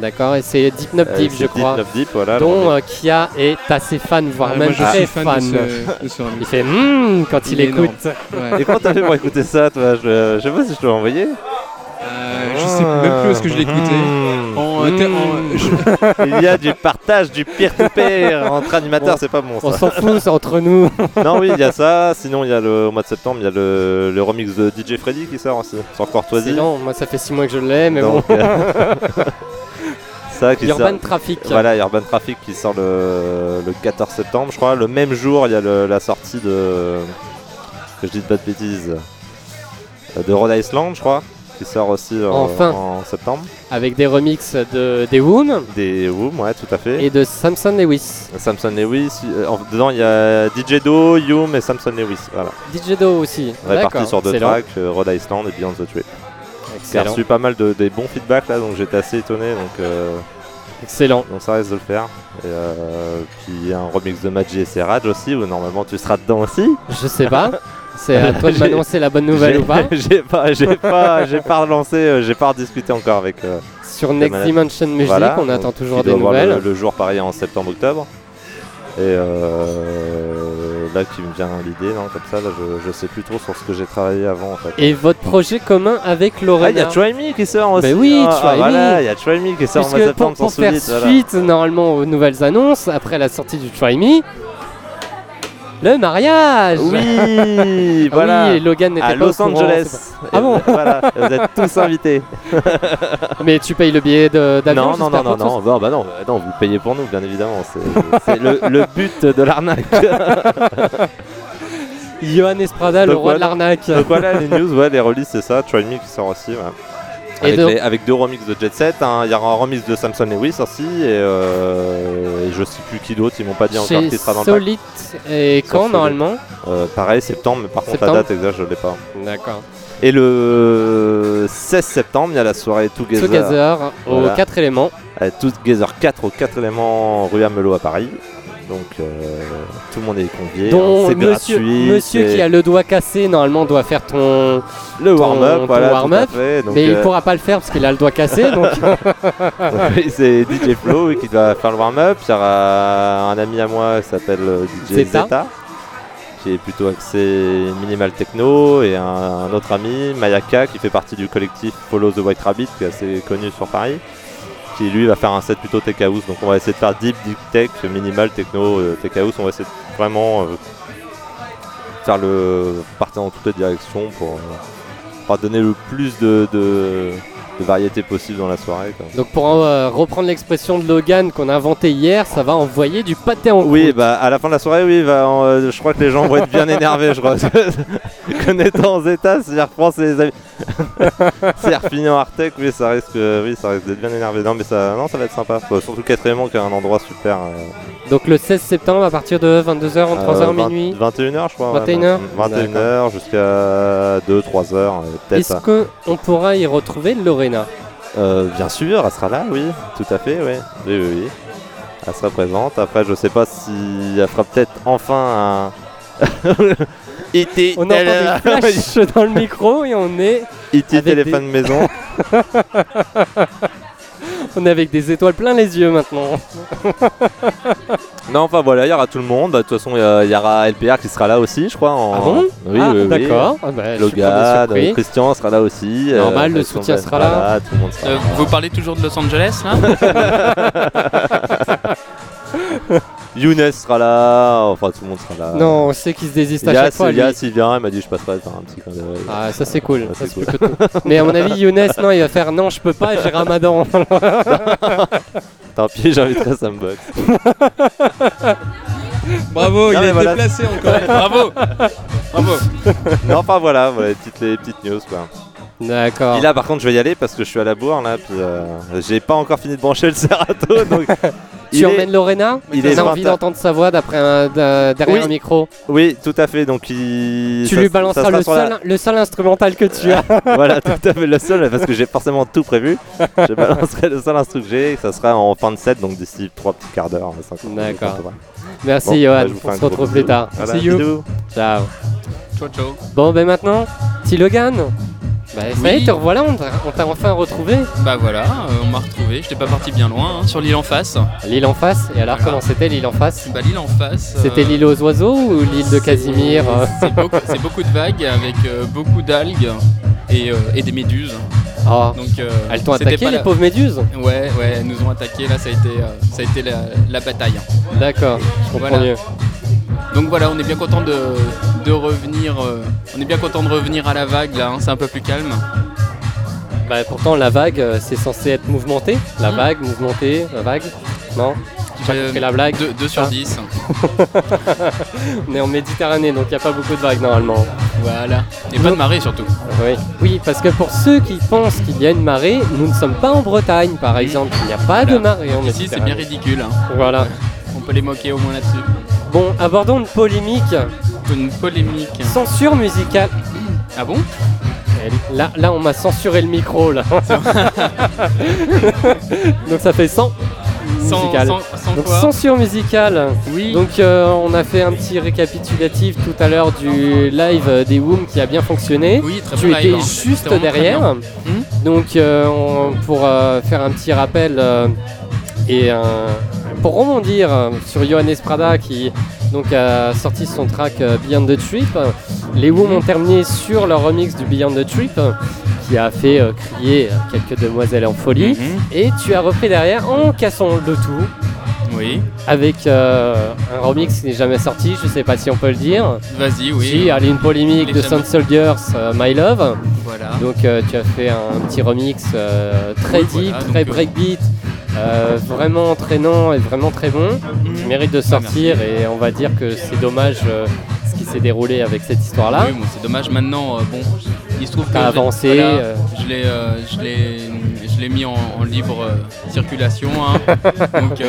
D'accord, et c'est Deep Euh, Deep, je crois. Deep, voilà. dont euh, Kia est assez fan, voire Ouais, même très suis fan, fan. de ce, de ce remix. Il fait Hum quand il, écoute. Ouais. Et comment t'as fait pour écouter ça, toi je, je sais pas si je te l'ai envoyé. Euh, je sais même plus où est-ce que je l'ai écouté. Mmh. En, euh, te- en- je- <laughs> Il y a du partage, du peer-to-peer entre animateurs, c'est pas bon On s'en fout, c'est entre nous. <laughs> non, oui, il y a ça. Sinon, il y a le, au mois de septembre, il y a le, le remix de DJ Freddy qui sort aussi, sur Courtoisie. Excellent, moi ça fait 6 mois que je l'ai, mais Donc, bon. <laughs> ça qui Urban sort. Traffic. Voilà, Urban Traffic qui sort le, le 14 septembre, je crois. Le même jour, il y a le- la sortie de. Que je dis pas de bêtises. euh, De Rhode Island, je crois. Qui sort aussi euh, Enfin. en septembre. Avec des remixes de des Woom Des Woom, ouais, tout à fait. et de Samson Lewis. Samson Lewis. euh, en- dedans, il y a DJ Do, Youm et Samson Lewis. Voilà. DJ Do aussi. Répartis sur deux tracks, euh, Rhode Island et Beyond the Tree. Excellent. reçu pas mal de des bons feedbacks là, donc j'étais assez étonné. Donc, euh, Excellent. donc ça reste de le faire. Et, euh, puis il y a un remix de Maggi et Serraj aussi, où normalement tu seras dedans aussi. Je sais pas. C'est à toi de <laughs> J'ai- m'annoncer la bonne nouvelle J'ai- ou pas. <laughs> J'ai pas, j'ai pas, j'ai pas relancé, euh, j'ai pas rediscuté encore avec. euh, Sur Next manette. Dimension Music, voilà, on attend toujours des nouvelles. Le, le jour pareil en septembre-octobre. Et euh, là qui me vient l'idée, non, comme ça, là je, je sais plus trop sur ce que j'ai travaillé avant en fait. Et votre projet commun avec Ah, il y Lorena a Try Me qui sort aussi. Mais oui, Ah, Try ah, Me. Voilà, il y a Try Me qui sort en pour, septembre pour sans faire voilà. suite normalement aux nouvelles annonces, après la sortie du Try Me, le mariage Oui, <laughs> Ah voilà. oui, Logan n'était à pas Los au courant, Angeles. Ah bon Voilà, vous êtes tous invités. <laughs> Mais tu payes le billet d'avion Non, non, non, non, non, bah, bah non, bah non, vous payez pour nous, bien évidemment. C'est <laughs> le, le but de l'arnaque. Johan Esprada, le roi de l'arnaque. Donc voilà, les news, ouais, les releases, c'est ça. Try Me qui sort aussi, ouais. Avec, donc- les- avec deux remixes de Jet Set, hein. il y aura un remix de Samson Lewis aussi, et, euh, et je sais plus qui d'autre, ils m'ont pas dit encore qui sera dans le pack. Solite et quand normalement Euh, pareil, septembre, mais par contre la date exacte, je l'ai pas. D'accord. Et le 16 septembre, il y a la soirée Together. Together aux Voilà. 4 éléments. Together 4 aux 4 éléments rue Amelot à Paris. Donc euh, tout le monde est convié. hein, c'est monsieur, gratuit. monsieur qui a le doigt cassé normalement doit faire ton. le warm-up, voilà, mais il euh, pourra pas le faire parce qu'il a le doigt cassé. donc <laughs> c'est DJ Flo qui doit faire le warm-up. Il y aura un ami à moi qui s'appelle euh, DJ Zeta. Zeta. qui est plutôt axé minimal techno, et un, un autre ami, Mayaka, qui fait partie du collectif Follow the White Rabbit, qui est assez connu sur Paris, qui lui va faire un set plutôt tech house. Donc on va essayer de faire deep, deep tech, minimal techno, euh, tech house. On va essayer de vraiment euh, faire le partir dans toutes les directions pour, euh, donner le plus de, de variété possible dans la soirée. quoi. Donc pour euh, reprendre l'expression de Logan qu'on a inventé hier, ça va envoyer du pâté en Oui, bah à la fin de la soirée, oui, bah, en, euh, je crois que les gens vont être bien <laughs> énervés, je crois. Connaîtant Zeta, s'il reprend ses amis. s'il refini en Artec, oui, ça risque, euh, oui, ça risque d'être bien énervé. Non, mais ça, non, ça va être sympa. Faut surtout quatrièmement qui est un endroit super. Donc le 16 septembre à partir de 22h, 23h, euh, 20 minuit. 21h, je crois. ouais, 21h 21h jusqu'à 2-3h, euh, peut-être. Est-ce qu'on pourra y retrouver Euh, bien sûr, elle sera là, oui, tout à fait, oui. Oui, oui, oui. Elle sera présente. Après, je sais pas si elle fera peut-être enfin un. <laughs> E.T. On entend des <laughs> dans le micro et on est, E.T. téléphone maison. <laughs> <laughs> on est avec des étoiles plein les yeux maintenant. Non, enfin voilà, il y aura tout le monde. De toute façon, il y aura LPR qui sera là aussi, je crois. en- Ah bon? Oui, Ah, oui, oui. D'accord. Ah bah, Logan, euh, Christian sera là aussi. Normal, le soutien sera là. Tout le monde sera Euh, là. vous parlez toujours de Los Angeles là? <laughs> <laughs> Younes sera là. Enfin, tout le monde sera là. Non, on sait qu'il se désiste à chaque fois. Yass, il vient, il m'a dit je passerai faire un petit clin d'œil. Ah, ça c'est cool. Ça, Ça, plutôt. Mais à mon avis, Younes, non, il va faire non, je peux pas, j'ai Ramadan. <laughs> <laughs> Tant pis, j'inviterai Sambox. Bravo, il Non, est voilà. déplacé encore. <laughs> Bravo Bravo non, enfin voilà, voilà les, petites, les petites news quoi. D'accord. Et là, par contre, je vais y aller parce que je suis à la bourre là. Puis euh, j'ai pas encore fini de brancher le Serato. donc Tu il est- emmènes Lorena il est envie 20. d'entendre sa voix d'après un- d'un- derrière Oui. un micro Oui, tout à fait. Donc il. Tu ça- lui balanceras le la- seul, le seul instrumental que tu as. <laughs> voilà, tout à fait le seul parce que j'ai forcément tout prévu. Je balancerai le seul instru que j'ai. et Ça sera en fin de set, donc d'ici 3 petits quarts d'heure. 50 minutes, D'accord. Merci Bon, Johan, bah, fais on se retrouve plus tard. Voilà, See you. bisous. Ciao. Ciao ciao Bon, ben maintenant, petit Logan. Bah, ça y est, Oui. te revoilà, on t'a enfin retrouvé. Bah voilà, euh, on m'a retrouvé, j'étais pas parti bien loin, hein, sur l'île en face. L'île en face. Et alors, Voilà. comment c'était l'île en face? Bah l'île en face. C'était euh, l'île aux oiseaux ou l'île de Casimir euh <laughs> C'est beaucoup, de vagues avec euh, beaucoup d'algues et, et des méduses. Oh, Donc, euh, Elles t'ont attaqué, les la- pauvres méduses? Ouais, ouais, elles nous ont attaqué. Là, ça a été, ça a été la, la bataille. D'accord, je comprends Voilà. mieux. Donc voilà, on est bien content de, de revenir. euh, on est bien content de revenir à la vague là. hein, c'est un peu plus calme. Bah, pourtant, la vague, euh, c'est censé être mouvementé. La Hmm. vague, mouvementée, la vague. Non J'ai pas Euh, compris la blague. 2 sur Ah. 10. <laughs> On est en Méditerranée, donc il n'y a pas beaucoup de vagues normalement. Voilà. Et pas de marée surtout. Oui. oui, parce que pour ceux qui pensent qu'il y a une marée, nous ne sommes pas en Bretagne par exemple. Il n'y a pas de Voilà. marée en Ici, c'est bien Méditerranée. ridicule. hein. Voilà. On peut les moquer au moins là-dessus. Bon, abordons une polémique. Une polémique. Censure musicale. <clears throat> Ah bon? Là, là, on m'a censuré le micro là. <laughs> donc ça fait 100 Sans, musical. sans, sans Donc quoi? censure musicale. Oui. Donc euh, on a fait un petit récapitulatif tout à l'heure du live des Woom qui a bien fonctionné. oui, très Tu bon étais live, hein. juste derrière. Hmm? Donc euh, on- pour euh, faire un petit rappel et un- pour rebondir euh, sur Johannes Prada qui donc a sorti son track euh, Beyond the Trip, euh, les Woom ont terminé sur leur remix du Beyond the Trip euh, qui a fait euh, crier euh, quelques demoiselles en folie. Mhm. Et tu as repris derrière en cassant le tout Oui. avec euh, un remix qui n'est jamais sorti, je sais pas si on peut le dire. Vas-y, oui. Si, allez, une polémique Les de Sound Soldiers, euh, My Love. Voilà. Donc euh, tu as fait un petit remix très Oui, deep, voilà, très breakbeat, vraiment entraînant et vraiment très bon. Mhm. Il mérite de Ah, sortir et on va dire que c'est dommage ce qui s'est déroulé avec cette histoire-là. Oui, bon, c'est dommage maintenant. bon, il se trouve que T'as avancé, voilà, euh. je l'ai, euh, je l'ai, je l'ai mis en, en libre euh, circulation. hein. <laughs> Donc,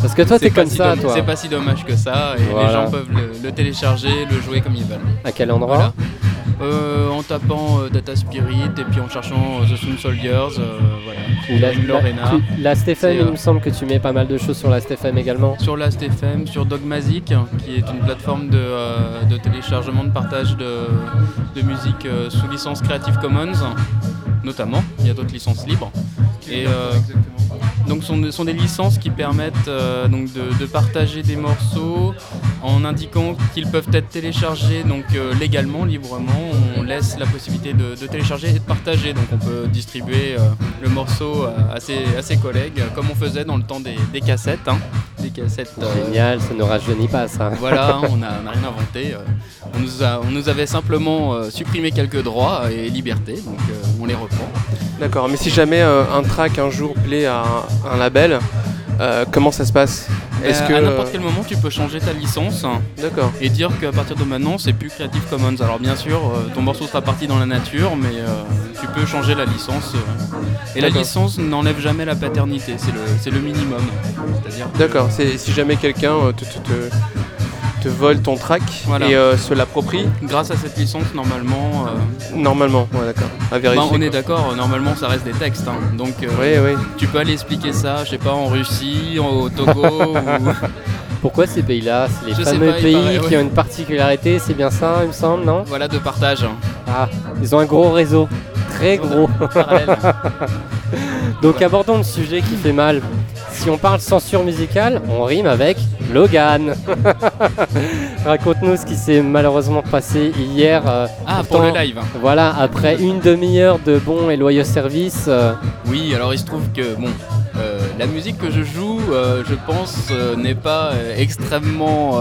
Parce que toi c'est t'es comme si ça, toi. C'est pas si dommage que ça, et Voilà. les gens peuvent le, le télécharger, le jouer comme ils veulent. À quel endroit? Voilà. Euh, en tapant euh, Data Spirit et puis en cherchant euh, The Sound Soldiers, euh, voilà. La, Lorena. tu- la il me semble que tu mets pas mal de choses sur la Stéphane également. Sur Last FM, sur Dogmazic, qui est une plateforme de, de téléchargement, de partage de, de musique sous licence Creative Commons, notamment. Il y a d'autres licences libres. Et donc ce sont, des- sont des licences qui permettent euh, donc de, de partager des morceaux en indiquant qu'ils peuvent être téléchargés donc euh, légalement, librement. On laisse la possibilité de, de télécharger et de partager. Donc on peut distribuer euh, le morceau à, ses, à ses collègues, comme on faisait dans le temps des, des cassettes. hein. Des cassettes. euh, Génial, ça ne rajeunit pas ça. <laughs> voilà, hein, <laughs> on n'a rien inventé. on, nous a- on nous avait simplement supprimé quelques droits et libertés. Donc on on les reprend. D'accord, mais si jamais euh, un track un jour plaît à un, un label, euh, comment ça se passe Est-ce Euh, que à n'importe quel moment, tu peux changer ta licence D'accord. et dire qu'à partir de maintenant, c'est plus Creative Commons. Alors bien sûr, euh, ton morceau sera parti dans la nature, mais tu peux changer la licence. et la D'accord. licence n'enlève jamais la paternité, c'est le, c'est le minimum. C'est-à-dire que- D'accord, c'est si jamais quelqu'un euh, te, te, te- te vole ton track Voilà. et euh, se l'approprie, Grâce à cette licence, normalement, euh, normalement, ouais, d'accord, à bah, vérifier. on est d'accord, normalement ça reste des textes. hein. donc euh, Oui, oui. tu peux aller expliquer ça, je sais pas, en Russie, au Togo, ou... <laughs> Pourquoi ces pays-là C'est les Je fameux pas, pays paraît, qui ouais. ont une particularité, c'est bien ça, il me semble, non? Voilà, de partage. Ah, ils ont un gros réseau. Très gros. <laughs> <laughs> Donc abordons le sujet qui fait mal. Si on parle censure musicale, on rime avec Logan. <laughs> Raconte-nous ce qui s'est malheureusement passé hier. euh, Ah, pour le live. Voilà, après une demi-heure de bons et loyaux services. euh, Oui, alors il se trouve que bon, euh, la musique que je joue, je pense, n'est pas extrêmement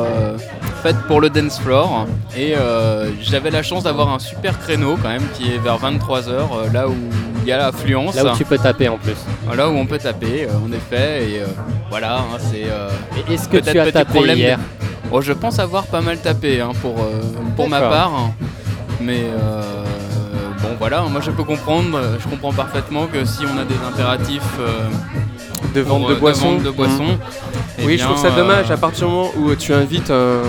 euh, faite pour le dance floor. Et euh, j'avais la chance d'avoir un super créneau quand même qui est vers 23h, là où il y a l'affluence. là où tu peux taper en plus. Là où on peut taper, euh, en effet. Et euh, voilà, hein, c'est. euh, est-ce que tu as tapé problème hier Oh, je pense avoir pas mal tapé hein, pour, euh, pour ma part. Mais euh, bon, voilà, moi je peux comprendre, euh, je comprends parfaitement que si on a des impératifs euh, De vente euh, de boissons. vente de boissons, eh Oui, je trouve ça euh, dommage à partir du moment où tu invites un,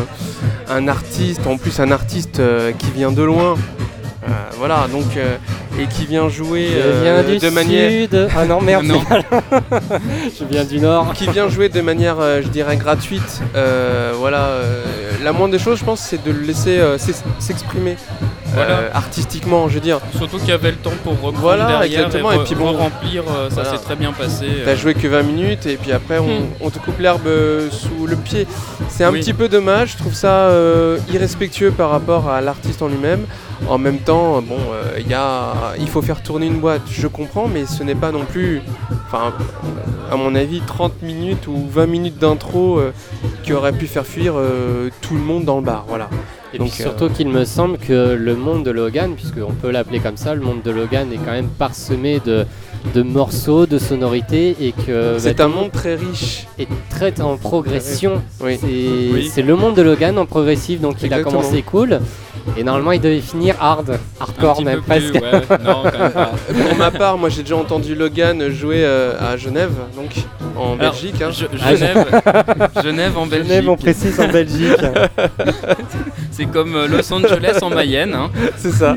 un artiste, en plus un artiste euh, qui vient de loin, euh, voilà, donc euh, et qui vient jouer Je euh, viens du de manière, sud. Ah non, merde, Non. <laughs> Je viens du nord. qui vient jouer de manière, euh, je dirais, gratuite. euh, voilà, euh, la moindre des choses, je pense, c'est de le laisser euh, euh, artistiquement, je veux dire. Surtout qu'il y avait le temps pour reprendre Voilà, derrière exactement, et, et puis bon, remplir, ça voilà. s'est très bien passé. T'as euh. joué que 20 minutes et puis après on, Hmm. on te coupe l'herbe euh, sous le pied. C'est un Oui. petit peu dommage, je trouve ça euh, irrespectueux par rapport à l'artiste en lui-même. En même temps, bon, euh, il y a, il faut faire tourner une boîte, je comprends, mais ce n'est pas non plus, enfin, à mon avis, 30 minutes ou 20 minutes d'intro euh, qui aurait pu faire fuir euh, tout le monde dans le bar. Voilà. Et Donc, puis surtout qu'il me semble que le monde de Logan, puisqu'on peut l'appeler comme ça, le monde de Logan est quand même parsemé de, de morceaux, de sonorités et que bah, C'est un monde très riche. est très en progression. Oui. C'est Oui. le monde de Logan en progressif, donc il a commencé cool. Et normalement il devait finir hard, hardcore même plus, presque. ouais, non, quand même pas. <laughs> Pour ma part, moi j'ai déjà entendu Logan jouer euh, à Genève, donc en Alors, Belgique. hein. Je- Ah, Genève, Genève <laughs> en Belgique. Genève, on précise en Belgique. <laughs> C'est comme euh, Los Angeles en Mayenne. hein. C'est ça.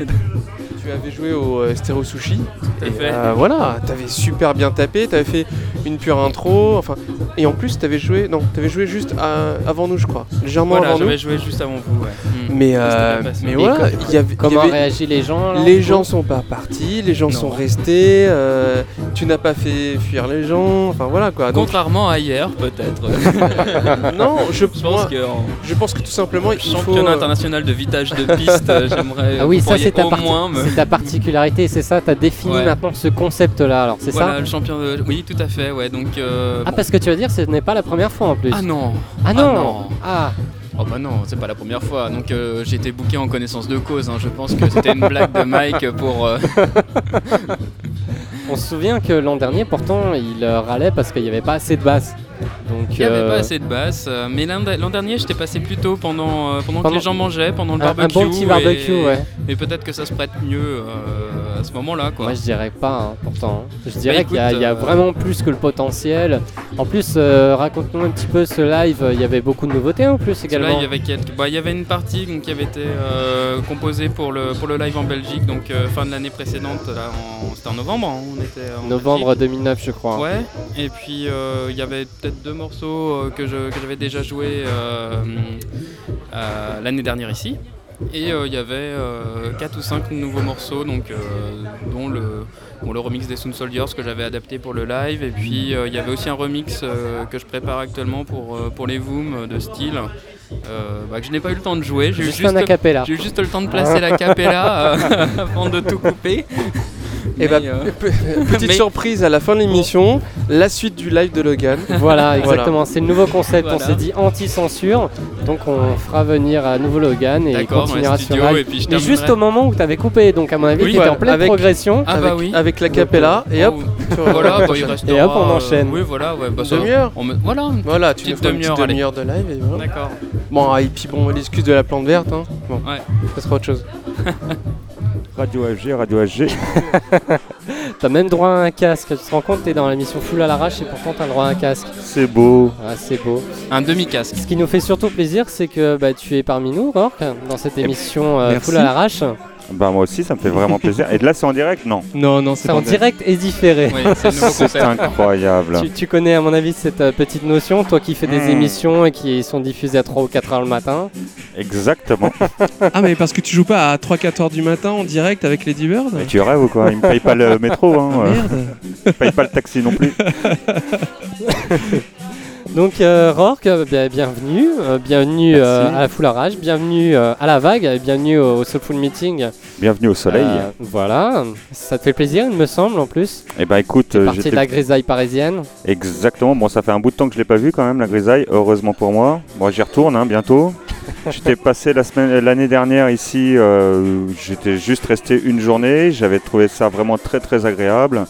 Tu avais joué au euh, Stéréo Sushi. Tout à Et, fait. euh, voilà, t'avais super bien tapé, t'avais fait une pure intro, enfin, et en plus t'avais joué, non, t'avais joué juste à- avant nous, je crois, légèrement Voilà, avant nous. j'avais joué juste avant vous. Ouais. Mm. Mais, euh, mais voilà, il y avait, Comment réagissent les gens là, les gens sont pas partis, les gens Non. sont restés, euh, tu n'as pas fait fuir les gens, enfin voilà quoi. Donc, Contrairement à hier, peut-être. <laughs> non, je, Je pense moi, qu'en je pense que tout simplement il faut. championnat euh, international de vitage de piste, j'aimerais. Ah oui, ça c'est ta, au ta particularité, c'est ça T'as défini Ouais. maintenant ce concept-là, alors c'est Voilà, ça le champion de. Oui, tout à fait, ouais. Donc. euh, Ah bon. parce que tu veux dire ce n'est pas la première fois en plus. Ah non Ah non non. Ah, Oh bah non, c'est pas la première fois. Donc euh, j'ai été booké en connaissance de cause. hein. Je pense que c'était une blague de Mike pour. euh, <laughs> On se souvient que l'an dernier, pourtant, il euh, râlait parce qu'il n'y avait pas assez de basse. Donc, Il n'y avait euh, pas assez de basse. euh, Mais l'an dernier, j'étais passé plus tôt pendant, euh, pendant, Pendant- que les gens mangeaient, pendant le un, un barbecue. bon petit barbecue, et, ouais. et peut-être que ça se prête mieux à ce moment-là, quoi. Moi, je dirais pas, hein, pourtant. hein. Je dirais qu'il y, a- y vraiment plus que le potentiel. En plus, raconte-nous un petit peu ce live. Il y avait beaucoup de nouveautés en plus Là, également. il y avait quelques... bah, il y avait une partie donc, qui avait été composée pour le, pour le live en Belgique, donc fin de l'année précédente, là, c'était en novembre, hein, on était en Novembre Belgique. 2009, je crois. Ouais, et puis il y avait peut-être deux morceaux euh, que je- que j'avais déjà joué euh, euh, l'année dernière ici. Et euh, il y avait 4 ou 5 nouveaux morceaux, donc, euh, dont le, bon, le remix des Sound Soldiers que j'avais adapté pour le live. Et puis euh, il y avait aussi un remix euh, que je prépare actuellement pour, euh, pour les Voom de style, euh, bah, que je n'ai pas eu le temps de jouer. J'ai eu Juste juste, le temps de placer la capella euh, <laughs> avant de tout couper. Et bah, Mais, euh, pe- <laughs> petite mais- surprise à la fin de l'émission, la suite du live de Logan. <laughs> Voilà, exactement. C'est le nouveau concept. On s'est dit anti-censure. Donc on fera venir à nouveau Logan et il continuera sur live. et puis je Mais juste au moment où tu avais coupé. Donc à mon avis, Oui, tu étais en pleine avec- progression. Ah avec, bah oui. avec la capella et hop, Oh, <laughs> tu Voilà, bah, il prochaine. restera. Et hop, on euh, enchaîne. Oui, voilà, ouais, bah, ça- Demi-heure on me- Voilà, une Voilà, tu nous Petite feras une petite demi-heure, de live et voilà. D'accord. Bon, ah, et puis bon, l'excuse de la plante verte, hein. Bon, Ouais. ça sera autre chose. Radio FG, Radio FG. <laughs> T'as même droit à un casque. Tu te rends compte, t'es dans la mission full à l'arrache et pourtant t'as le droit à un casque. C'est beau. Ah, c'est beau. Un demi-casque. Ce qui nous fait surtout plaisir, c'est que bah, tu es parmi nous, Rourke, dans cette émission euh, merci. full à l'arrache. Bah moi aussi, ça me fait vraiment plaisir. Et de là, c'est en direct? Non. Non, non, C'est en direct et différé. Oui, c'est <laughs> incroyable. Tu, tu connais à mon avis cette euh, petite notion, toi qui fais des Hmm. émissions et qui sont diffusées à 3 ou 4 heures le matin. Exactement. <laughs> Ah, mais parce que tu joues pas à 3-4 heures du matin en direct avec Lady Bird Mais tu rêves ou quoi? Ils me payent pas le <laughs> métro, hein. euh, Merde. Ils me payent pas le taxi non plus. Donc euh, Rourke, euh, bien- bienvenue, euh, bienvenue euh, à la Full Rage, bienvenue à la vague, et bienvenue au, au Soulful Meeting. Bienvenue au soleil. Voilà, ça te fait plaisir, il me semble en plus. Et bah écoute, parti de j'étais la grisaille parisienne. Exactement, bon ça fait un bout de temps que je l'ai pas vu quand même la grisaille, heureusement pour moi. Bon j'y retourne hein, bientôt. <laughs> J'étais passé la semaine l'année dernière ici, j'étais juste resté une journée, j'avais trouvé ça vraiment très très agréable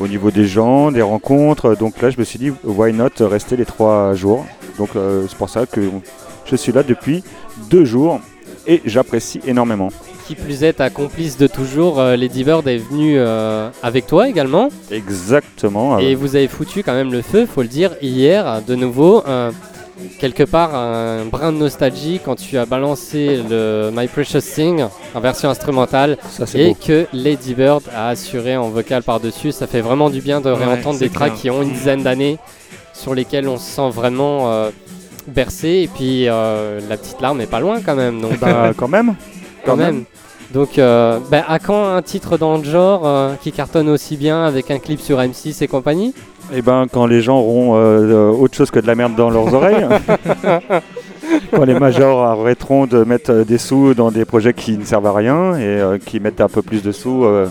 au niveau des gens, des rencontres. Donc là je me suis dit why not rester les trois jours. Donc euh, c'est pour ça que je suis là depuis deux jours et j'apprécie énormément. Qui plus est, ta complice de toujours, euh, Lady Bird, est venue euh, avec toi également. Exactement. Et euh, vous avez foutu quand même le feu, faut le dire, hier, de nouveau. Quelque part, un brin de nostalgie quand tu as balancé le My Precious Thing en version instrumentale ça et beau. que Lady Bird a assuré en vocal par-dessus. Ça fait vraiment du bien de Ouais, réentendre des tracks qui ont une dizaine d'années sur lesquels on se sent vraiment euh, bercé. Et puis euh, la petite larme est pas loin quand même. Donc, Bah, <laughs> quand même. quand même. Donc, euh, bah, à quand un titre dans le genre euh, qui cartonne aussi bien avec un clip sur M6 et compagnie? Eh ben, quand les gens auront euh, euh, autre chose que de la merde dans leurs oreilles. <laughs> quand les majors arrêteront de mettre euh, des sous dans des projets qui ne servent à rien et euh, qui mettent un peu plus de sous euh,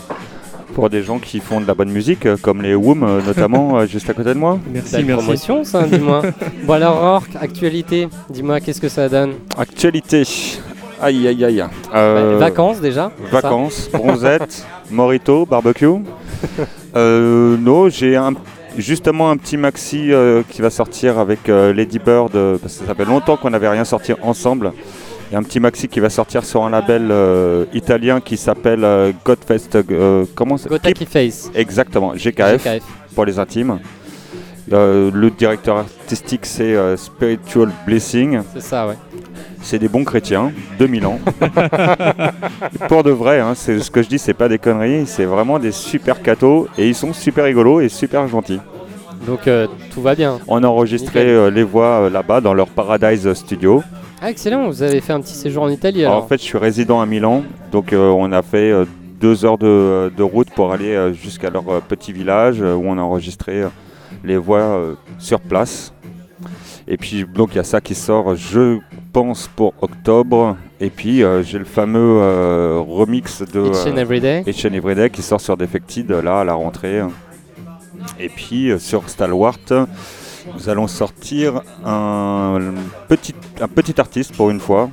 pour des gens qui font de la bonne musique, euh, comme les Woom notamment, juste à côté de moi. Merci, merci. promotion, ça, dis-moi. <laughs> bon alors, Rourke, actualité, dis-moi, qu'est-ce que ça donne? Actualité. Aïe, aïe, aïe. Euh, Bah, Vacances déjà Vacances, bronzette, <laughs> morito, barbecue. Euh, non, j'ai un, justement un petit maxi euh, qui va sortir avec euh, Lady Bird, euh, parce que ça fait longtemps qu'on n'avait rien sorti ensemble. Il y a un petit maxi qui va sortir sur un label euh, italien qui s'appelle Godfest. comment ça Gotaki Face. Exactement, GKF, GKF. pour les intimes. Le directeur artistique c'est Spiritual Blessing. C'est ça, ouais. C'est des bons chrétiens, 2000 ans. <laughs> Pour de vrai, hein, c'est ce que je dis, c'est pas des conneries, c'est vraiment des super cathos et ils sont super rigolos et super gentils. Donc euh, tout va bien. On a enregistré euh, les voix euh, là-bas dans leur Paradise Studio. Ah, excellent, vous avez fait un petit séjour en Italie alors. En fait, je suis résident à Milan, donc euh, on a fait euh, deux heures de, de route pour aller euh, jusqu'à leur euh, petit village euh, où on a enregistré euh, les voix euh, sur place. Et puis donc il y a ça qui sort, je pense, pour octobre. Et puis euh, j'ai le fameux euh, remix de Each and euh, every day. Each and Every Day qui sort sur Defected là à la rentrée. Et puis euh, sur Stalwart, nous allons sortir un petit, un petit artiste pour une fois.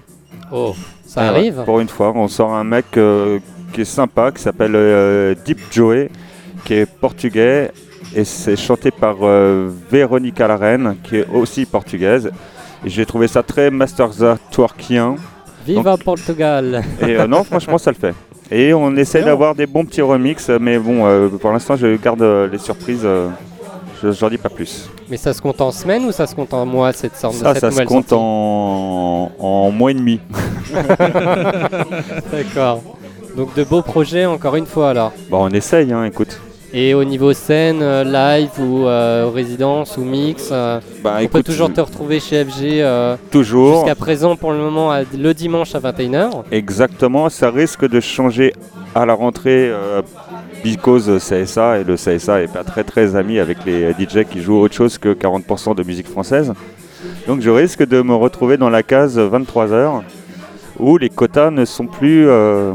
Oh, ça Ah arrive. Pour une fois, on sort un mec qui est sympa, qui s'appelle Deep Joey, qui est portugais, et c'est chanté par Véronica Larraine, qui est aussi portugaise. J'ai trouvé ça très Masterza twerkien. Viva Portugal. Et euh, non, franchement, ça le fait. Et on essaie d'avoir des bons petits remixes, mais bon, euh, pour l'instant, je garde euh, les surprises. je j'en dis pas plus. Mais ça se compte en semaine ou ça se compte en mois cette sorte de Ça, cette ça se compte en, en mois et demi. <laughs> D'accord. Donc de beaux projets encore une fois alors. Bon, on essaye, hein, écoute. Et au niveau scène, euh, live ou euh, résidence ou mix, euh, Bah, on peut toujours te retrouver chez FG toujours. jusqu'à présent pour le moment le dimanche à 21h. Exactement, ça risque de changer à la rentrée because CSA et le CSA est pas très très ami avec les DJ qui jouent autre chose que 40% de musique française. Donc je risque de me retrouver dans la case 23h où les quotas ne sont plus euh,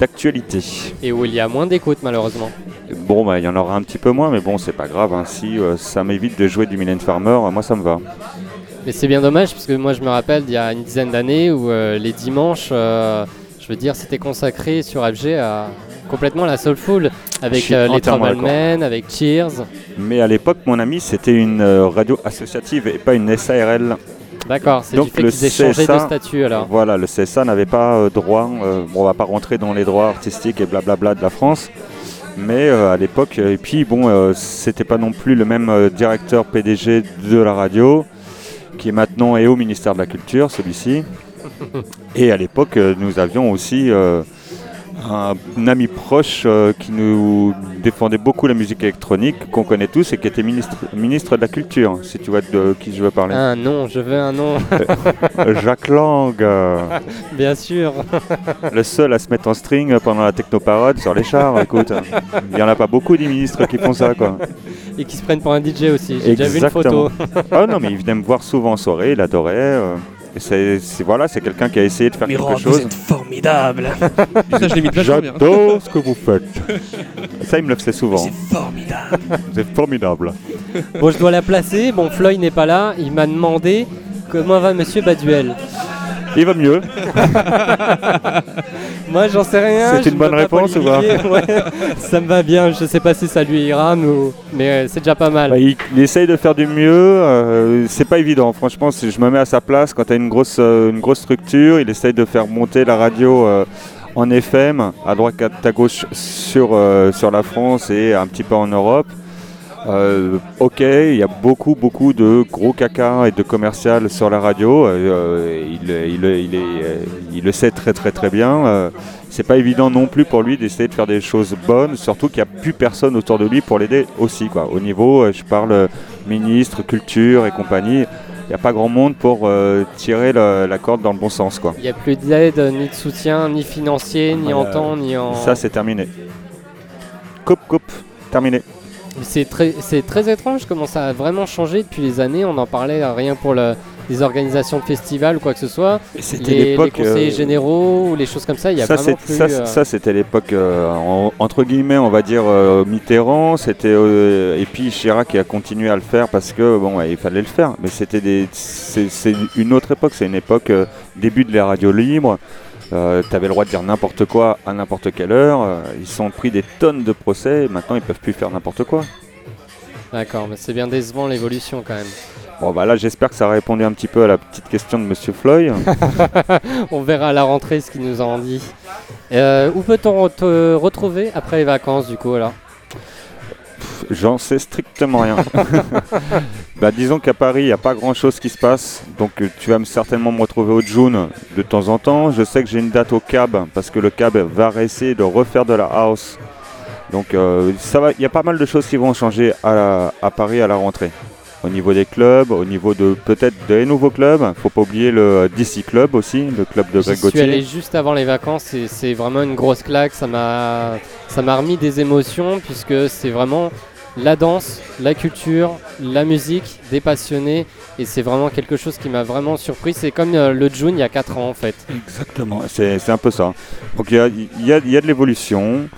d'actualité. Et où il y a moins d'écoute malheureusement. Bon, bah, il y en aura un petit peu moins, mais bon, c'est pas grave. hein. Si euh, ça m'évite de jouer du Mylène Farmer, euh, moi ça me va. Mais c'est bien dommage parce que moi je me rappelle il y a une dizaine d'années où euh, les dimanches, euh, je veux dire, c'était consacré sur FG à complètement la soulful avec les Troublemen, avec Cheers. Mais à l'époque, mon ami, c'était une radio associative et pas une SARL. D'accord, c'est du Donc fait le changé de CSA statut alors. Voilà, le CSA n'avait pas euh, droit, euh, bon, on va pas rentrer dans les droits artistiques et blablabla de la France, mais euh, à l'époque, et puis bon, euh, c'était pas non plus le même euh, directeur PDG de la radio, qui est maintenant est au ministère de la Culture, celui-ci. <laughs> Et à l'époque, euh, nous avions aussi euh, un, ami proche euh, qui nous défendait beaucoup la musique électronique, qu'on connaît tous, et qui était ministre, ministre de la Culture, si tu vois de qui je veux parler. Un nom, je veux un nom. Jacques Lang. euh, <laughs> Bien sûr. le seul à se mettre en string pendant la technoparade sur les chars, écoute. Il n'y en a pas beaucoup des ministres qui font ça, quoi. Et qui se prennent pour un DJ aussi. J'ai déjà vu une photo. ah non, mais il venait me voir souvent en soirée, il adorait. Et c'est, c'est- voilà, c'est quelqu'un qui a essayé de faire quelque chose. formidable. <laughs> Ça, je l'imite vachement bien. J'adore ce que vous faites. Ça, il me le faisait souvent. C'est formidable. C'est formidable. Bon, je dois la placer. Bon, Floyd n'est pas là. Il m'a demandé comment va Monsieur Baduel. Il va mieux. <laughs> Moi, j'en sais rien. C'est une ne bonne réponse ou pas. Ouais, <laughs> Ça me va bien. Je sais pas si ça lui ira, nous- mais euh, c'est déjà pas mal. Bah, il, il essaye de faire du mieux. euh, c'est pas évident. Franchement, si je me mets à sa place, quand tu as une grosse, euh, une grosse structure, il essaye de faire monter la radio euh, en FM, à droite, à gauche sur, sur la France et un petit peu en Europe. Euh, ok, il y a beaucoup, beaucoup de gros caca et de commercial sur la radio. euh, il, il- il est- euh, il le sait très, très, très bien. Euh, c'est pas évident non plus pour lui d'essayer de faire des choses bonnes, surtout qu'il n'y a plus personne autour de lui pour l'aider aussi. Quoi. Au niveau, je parle ministre, culture et compagnie, il n'y a pas grand monde pour tirer le- la corde dans le bon sens. Il n'y a plus d'aide, ni de soutien, ni financier, ni en temps, ni en. Ça, c'est terminé. Coupe, coupe, terminé. C'est très, c'est très étrange comment ça a vraiment changé depuis les années. On en parlait euh, rien pour le- les organisations de festivals ou quoi que ce soit. c'était Les, les l'époque, conseillers euh, généraux ou les choses comme ça, il y a ça, vraiment plus. ça, euh, ça, c'était l'époque, euh, en- entre guillemets, on va dire Mitterrand. C'était et puis Chirac qui a continué à le faire parce que bon, ouais, il fallait le faire. Mais c'était des, c'est une autre époque. C'est une époque début de la radio libre. Euh, tu avais le droit de dire n'importe quoi à n'importe quelle heure. Euh, ils sont pris des tonnes de procès. Et maintenant, ils peuvent plus faire n'importe quoi. D'accord, mais c'est bien décevant l'évolution quand même. Bon, bah là, j'espère que ça a répondu un petit peu à la petite question de Monsieur Floyd. <laughs> On verra à la rentrée ce qu'il nous en dit. Euh, où peut-on te retrouver après les vacances du coup alors? J'en sais strictement rien. <laughs> bah, disons qu'à Paris, il n'y a pas grand chose qui se passe. Donc, euh, tu vas me- certainement me retrouver au June de temps en temps. Je sais que j'ai une date au CAB parce que le CAB va essayer de refaire de la house. Donc, euh, ça va. Il y a pas mal de choses qui vont changer à, la- à Paris à la rentrée. Au niveau des clubs, au niveau de peut-être des nouveaux clubs. Faut pas oublier le DC Club aussi, le club de Greg suis allé Gauthier. juste avant les vacances et c'est vraiment une grosse claque. Ça m'a, ça m'a remis des émotions puisque c'est vraiment la danse, la culture, la musique, des passionnés et c'est vraiment quelque chose qui m'a vraiment surpris. C'est comme euh, le June il y a 4 ans en fait. Exactement, c'est un peu ça. Donc il y a, y de l'évolution,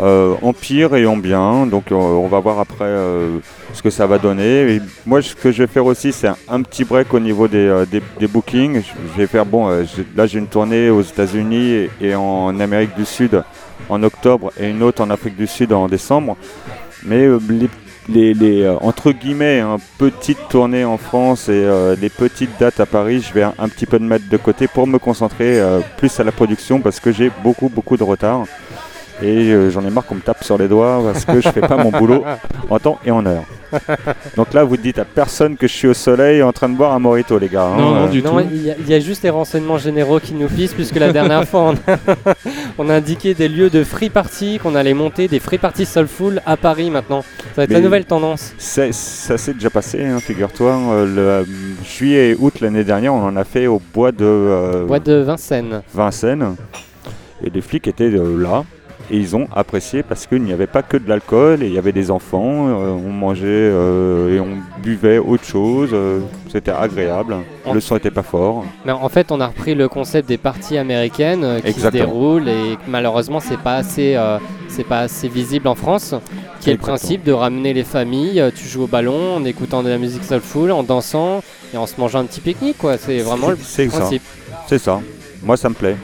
euh, en pire et en bien. Donc on va voir après euh, ce que ça va donner. Moi, ce que je vais faire aussi, c'est un, petit break au niveau des, bookings. Je vais faire, bon, là j'ai une tournée aux États-Unis et en Amérique du Sud en octobre et une autre en Afrique du Sud en décembre. Mais euh, les, les- les, euh, entre guillemets, hein, petites tournées en France et euh, les petites dates à Paris, je vais un, un petit peu de mettre de côté pour me concentrer plus à la production parce que j'ai beaucoup, beaucoup de retard. Et j'en ai marre qu'on me tape sur les doigts parce que je fais pas mon boulot <laughs> en temps et en heure. <laughs> Donc là, vous dites à personne que je suis au soleil en train de boire un morito, les gars. hein. Non, non, Euh, du non, tout. il y, a- il y a juste les renseignements généraux qui nous pissent puisque la dernière fois on a, <laughs> on a indiqué des lieux de free party qu'on allait monter des free party soulful à Paris maintenant. Ça va être la nouvelle tendance. Ça s'est déjà passé, hein, figure-toi. Euh, le euh, juillet et août l'année dernière, on en a fait au bois de euh, Bois de Vincennes. Vincennes. Et les flics étaient euh, là. Et ils ont apprécié parce qu'il n'y avait pas que de l'alcool et il y avait des enfants, euh, on mangeait euh, et on buvait autre chose, euh, c'était agréable, le son était pas fort. Mais en fait, on a repris le concept des parties américaines qui Exactement. se déroulent et malheureusement, c'est pas assez, c'est pas assez visible en France. Qui est le principe de ramener les familles. Tu joues au ballon en écoutant de la musique soulful, en dansant et en se mangeant un petit pique-nique, quoi. C'est vraiment le principe. c'est ça. Moi ça me plaît.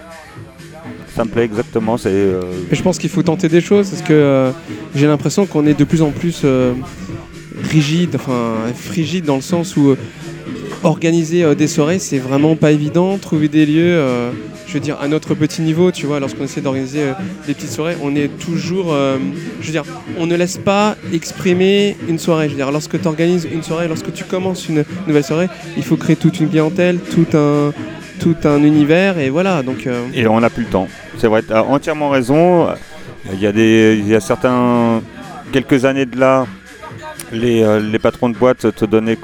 Ça me plaît exactement, euh, je pense qu'il faut tenter des choses parce que euh, j'ai l'impression qu'on est de plus en plus euh, rigide, enfin frigide dans le sens où organiser des soirées c'est vraiment pas évident. Trouver des lieux, je veux dire, à notre petit niveau, tu vois, lorsqu'on essaie d'organiser des petites soirées, on est toujours, je veux dire, on ne laisse pas exprimer une soirée. Je veux dire, lorsque tu organises une soirée, lorsque tu commences une nouvelle soirée, il faut créer toute une clientèle, tout un, tout un univers et voilà. Donc euh, Et on n'a plus le temps. C'est vrai, tu as entièrement raison. Il y a, des, il y a certains. Quelques années de là, les, euh, les patrons de boîte te, donnaient,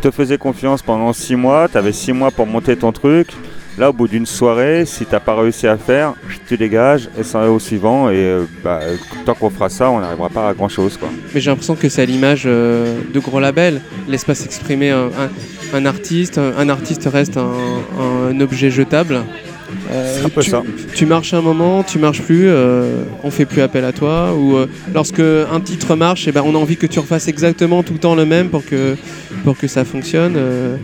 te faisaient confiance pendant six mois. Tu avais six mois pour monter ton truc. Là, au bout d'une soirée, si t'as pas réussi à faire, tu dégages et ça va au suivant. Et euh, bah, tant qu'on fera ça, on n'arrivera pas à grand chose. Mais j'ai l'impression que c'est à l'image euh, de gros labels. Laisse pas s'exprimer un, un- artiste. Un, artiste reste un objet jetable. Euh, un peu tu, ça. tu marches un moment, tu marches plus, euh, on fait plus appel à toi. Ou euh, lorsque un titre marche, eh ben, on a envie que tu refasses exactement tout le temps le même pour que, pour que ça fonctionne. euh,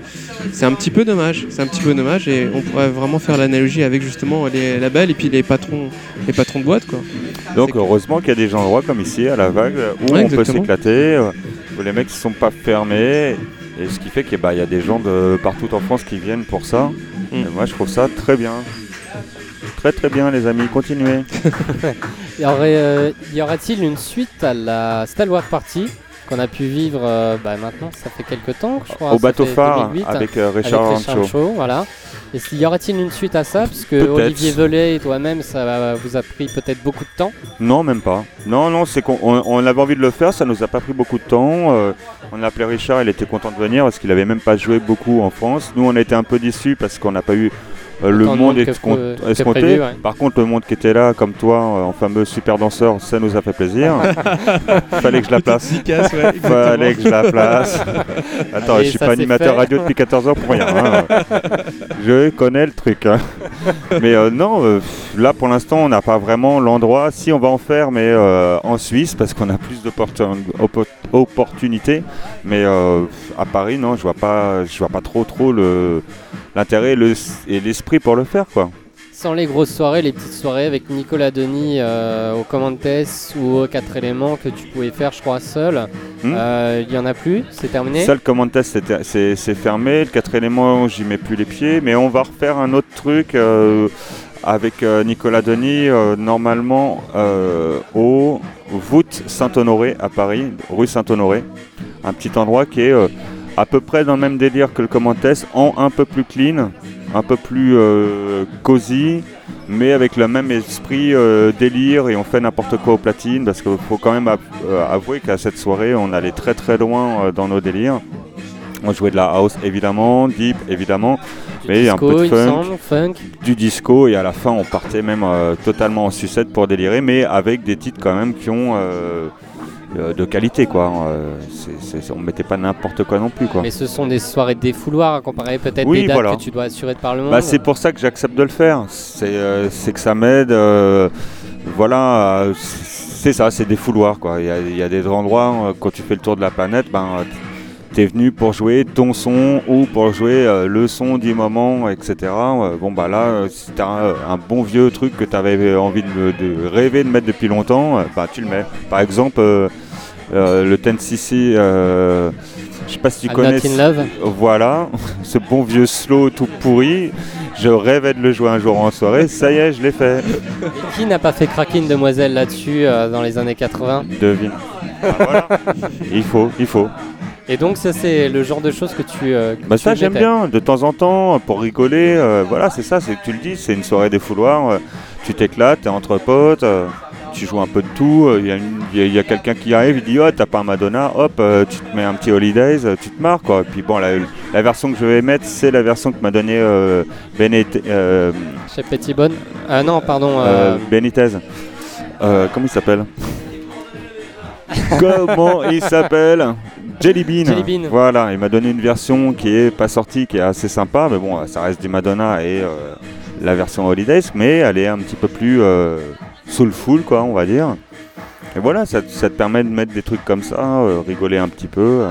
c'est un petit peu dommage. C'est un petit peu dommage et on pourrait vraiment faire l'analogie avec justement les labels et puis les patrons, les patrons de boîte. Quoi. Donc heureusement qu'il y a des endroits comme ici à la vague où Ouais, on peut s'éclater, où les mecs ne sont pas fermés. Et ce qui fait qu'il y a des gens de partout en France qui viennent pour ça. Moi je trouve ça très bien. Très très bien les amis, continuez. <laughs> Euh, y aura-t-il une suite à la Stalwart Party? Qu'on a pu vivre euh, bah, maintenant Ça fait quelques temps, je crois. Au bateau phare 2008, avec euh, avec Richard Richard Rancho. Shaw, voilà. Et y aura-t-il une suite à ça Parce que. Olivier Velay et toi-même, ça vous a pris peut-être beaucoup de temps. Non, même pas. Non, non, c'est qu'on on- on avait envie de le faire, ça nous a pas pris beaucoup de temps. euh, on a appelé Richard, il était content de venir parce qu'il avait même pas joué beaucoup en France. Nous, on a été un peu déçus parce qu'on n'a pas eu le Autant de monde que escompté. prévu, ouais. Par contre, le monde qui était là, comme toi, euh, en fameux super danseur, ça nous a fait plaisir. <laughs> Fallait que je la place. <laughs> Fallait que je la place. <laughs> Attends, Allez, je suis pas animateur fait. radio depuis 14 ans pour rien. hein. je connais le truc. hein. Mais euh, non, euh, là pour l'instant, on n'a pas vraiment l'endroit. Si on va en faire, mais euh, en Suisse, parce qu'on a plus d'opportunités. Mais euh, à Paris, non, je vois pas, je vois pas trop trop le l'intérêt et le- et l'esprit pour le faire, quoi. Sans les grosses soirées, les petites soirées avec Nicolas Denis euh, au Commandes ou aux 4 éléments que tu pouvais faire, je crois, seul. Hmm. Il y en a plus, c'est terminé? Seul c'était- c'est fermé, le quatre éléments j'y mets plus les pieds, mais on va refaire un autre truc euh, avec euh, Nicolas Denis, euh, normalement euh, au Voûte Saint-Honoré à Paris, rue Saint-Honoré, un petit endroit qui est euh, à peu près dans le même délire que le command test, en un peu plus clean, un peu plus euh, cosy, mais avec le même esprit euh, délire et on fait n'importe quoi au platine parce qu'il faut quand même euh, avouer qu'à cette soirée on allait très très loin dans nos délires. On jouait de la house évidemment, deep évidemment, mais un peu de funk, semble, funk. du disco et à la fin on partait même euh, totalement en sucette pour délirer, mais avec des titres quand même qui ont de qualité quoi. Euh, c'est- c'est- on mettait pas n'importe quoi non plus quoi. Mais ce sont des soirées défouloirs à comparer peut-être Oui, des dates voilà. que tu dois assurer de par le monde. Bah, c'est pour ça que j'accepte de le faire. C'est euh, que ça m'aide. euh, voilà, euh, c'est ça, c'est des fouloirs. Quoi. Il, y a, il y a des endroits, euh, quand tu fais le tour de la planète, ben, euh, t'es venu pour jouer ton son ou pour jouer euh, le son du moment, etc. Euh, bon, bah là, euh, si t'as un, un bon vieux truc que t'avais envie de, de rêver de mettre depuis longtemps, euh, bah, tu le mets. Par exemple, euh, euh, le 10cc, euh, je sais pas si tu I'm connais. Not in Love. Voilà, <laughs> ce bon vieux slow tout pourri. Je rêvais de le jouer un jour en soirée. Ça y est, je l'ai fait. Et qui n'a pas fait craquer une demoiselle là-dessus euh, dans les années 80 Devine. Ah, voilà. Il faut, il faut. Et donc ça c'est le genre de choses que tu... euh, que Bah tu ça j'aime bien, de temps en temps, pour rigoler, euh, voilà c'est ça, c'est tu le dis, c'est une soirée des fouloirs, euh, tu t'éclates, t'es entre potes, euh, tu joues un peu de tout, il y a, quelqu'un qui arrive, il dit oh t'as pas un Madonna, hop euh, tu te mets un petit Holidays, euh, tu te marres quoi, et puis bon la, la version que je vais mettre c'est la version que m'a donné euh, Benet- euh, Chez Pettibone Ah non, pardon. euh, euh, Benitez. Euh, comment il s'appelle? Comment il s'appelle? Jelly Bean. Jelly Bean. Voilà, il m'a donné une version qui est pas sortie, qui est assez sympa, mais bon, ça reste du Madonna et euh, la version Holidays, mais elle est un petit peu plus euh, soulful, quoi, on va dire. Et voilà, ça, ça te permet de mettre des trucs comme ça, euh, rigoler un petit peu, euh,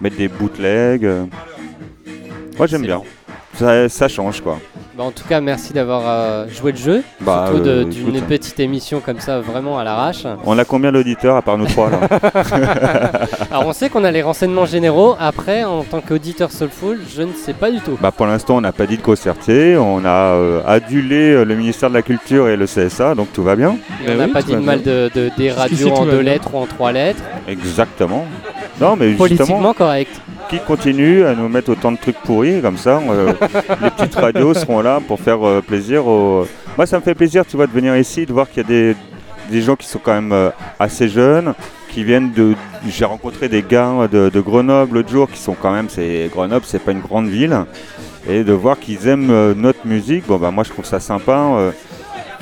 mettre des bootlegs. euh. Moi j'aime bien. Ça, ça change quoi. Bah, en tout cas, merci d'avoir euh, joué le jeu. Bah, Surtout de- euh, d'une écoute. petite émission comme ça, vraiment à l'arrache. On a combien d'auditeurs à part nous trois là <laughs> Alors, on sait qu'on a les renseignements généraux. Après, en tant qu'auditeur Soulful, je ne sais pas du tout. Bah pour l'instant on n'a pas dit de concerter, on a euh, adulé euh, le ministère de la Culture et le CSA, donc tout va bien. Et on n'a pas dit de mal de, de- des radios tout en va deux bien. lettres ou en trois lettres. Exactement. Non mais Politiquement justement, correct. qui continue à nous mettre autant de trucs pourris comme ça, euh, <laughs> les petites radios seront là pour faire euh, plaisir aux... Moi ça me fait plaisir tu vois de venir ici, de voir qu'il y a des, des gens qui sont quand même euh, assez jeunes, qui viennent de... J'ai rencontré des gars de, de Grenoble l'autre jour qui sont quand même... c'est Grenoble c'est pas une grande ville. Et de voir qu'ils aiment notre musique, bon bah moi je trouve ça sympa.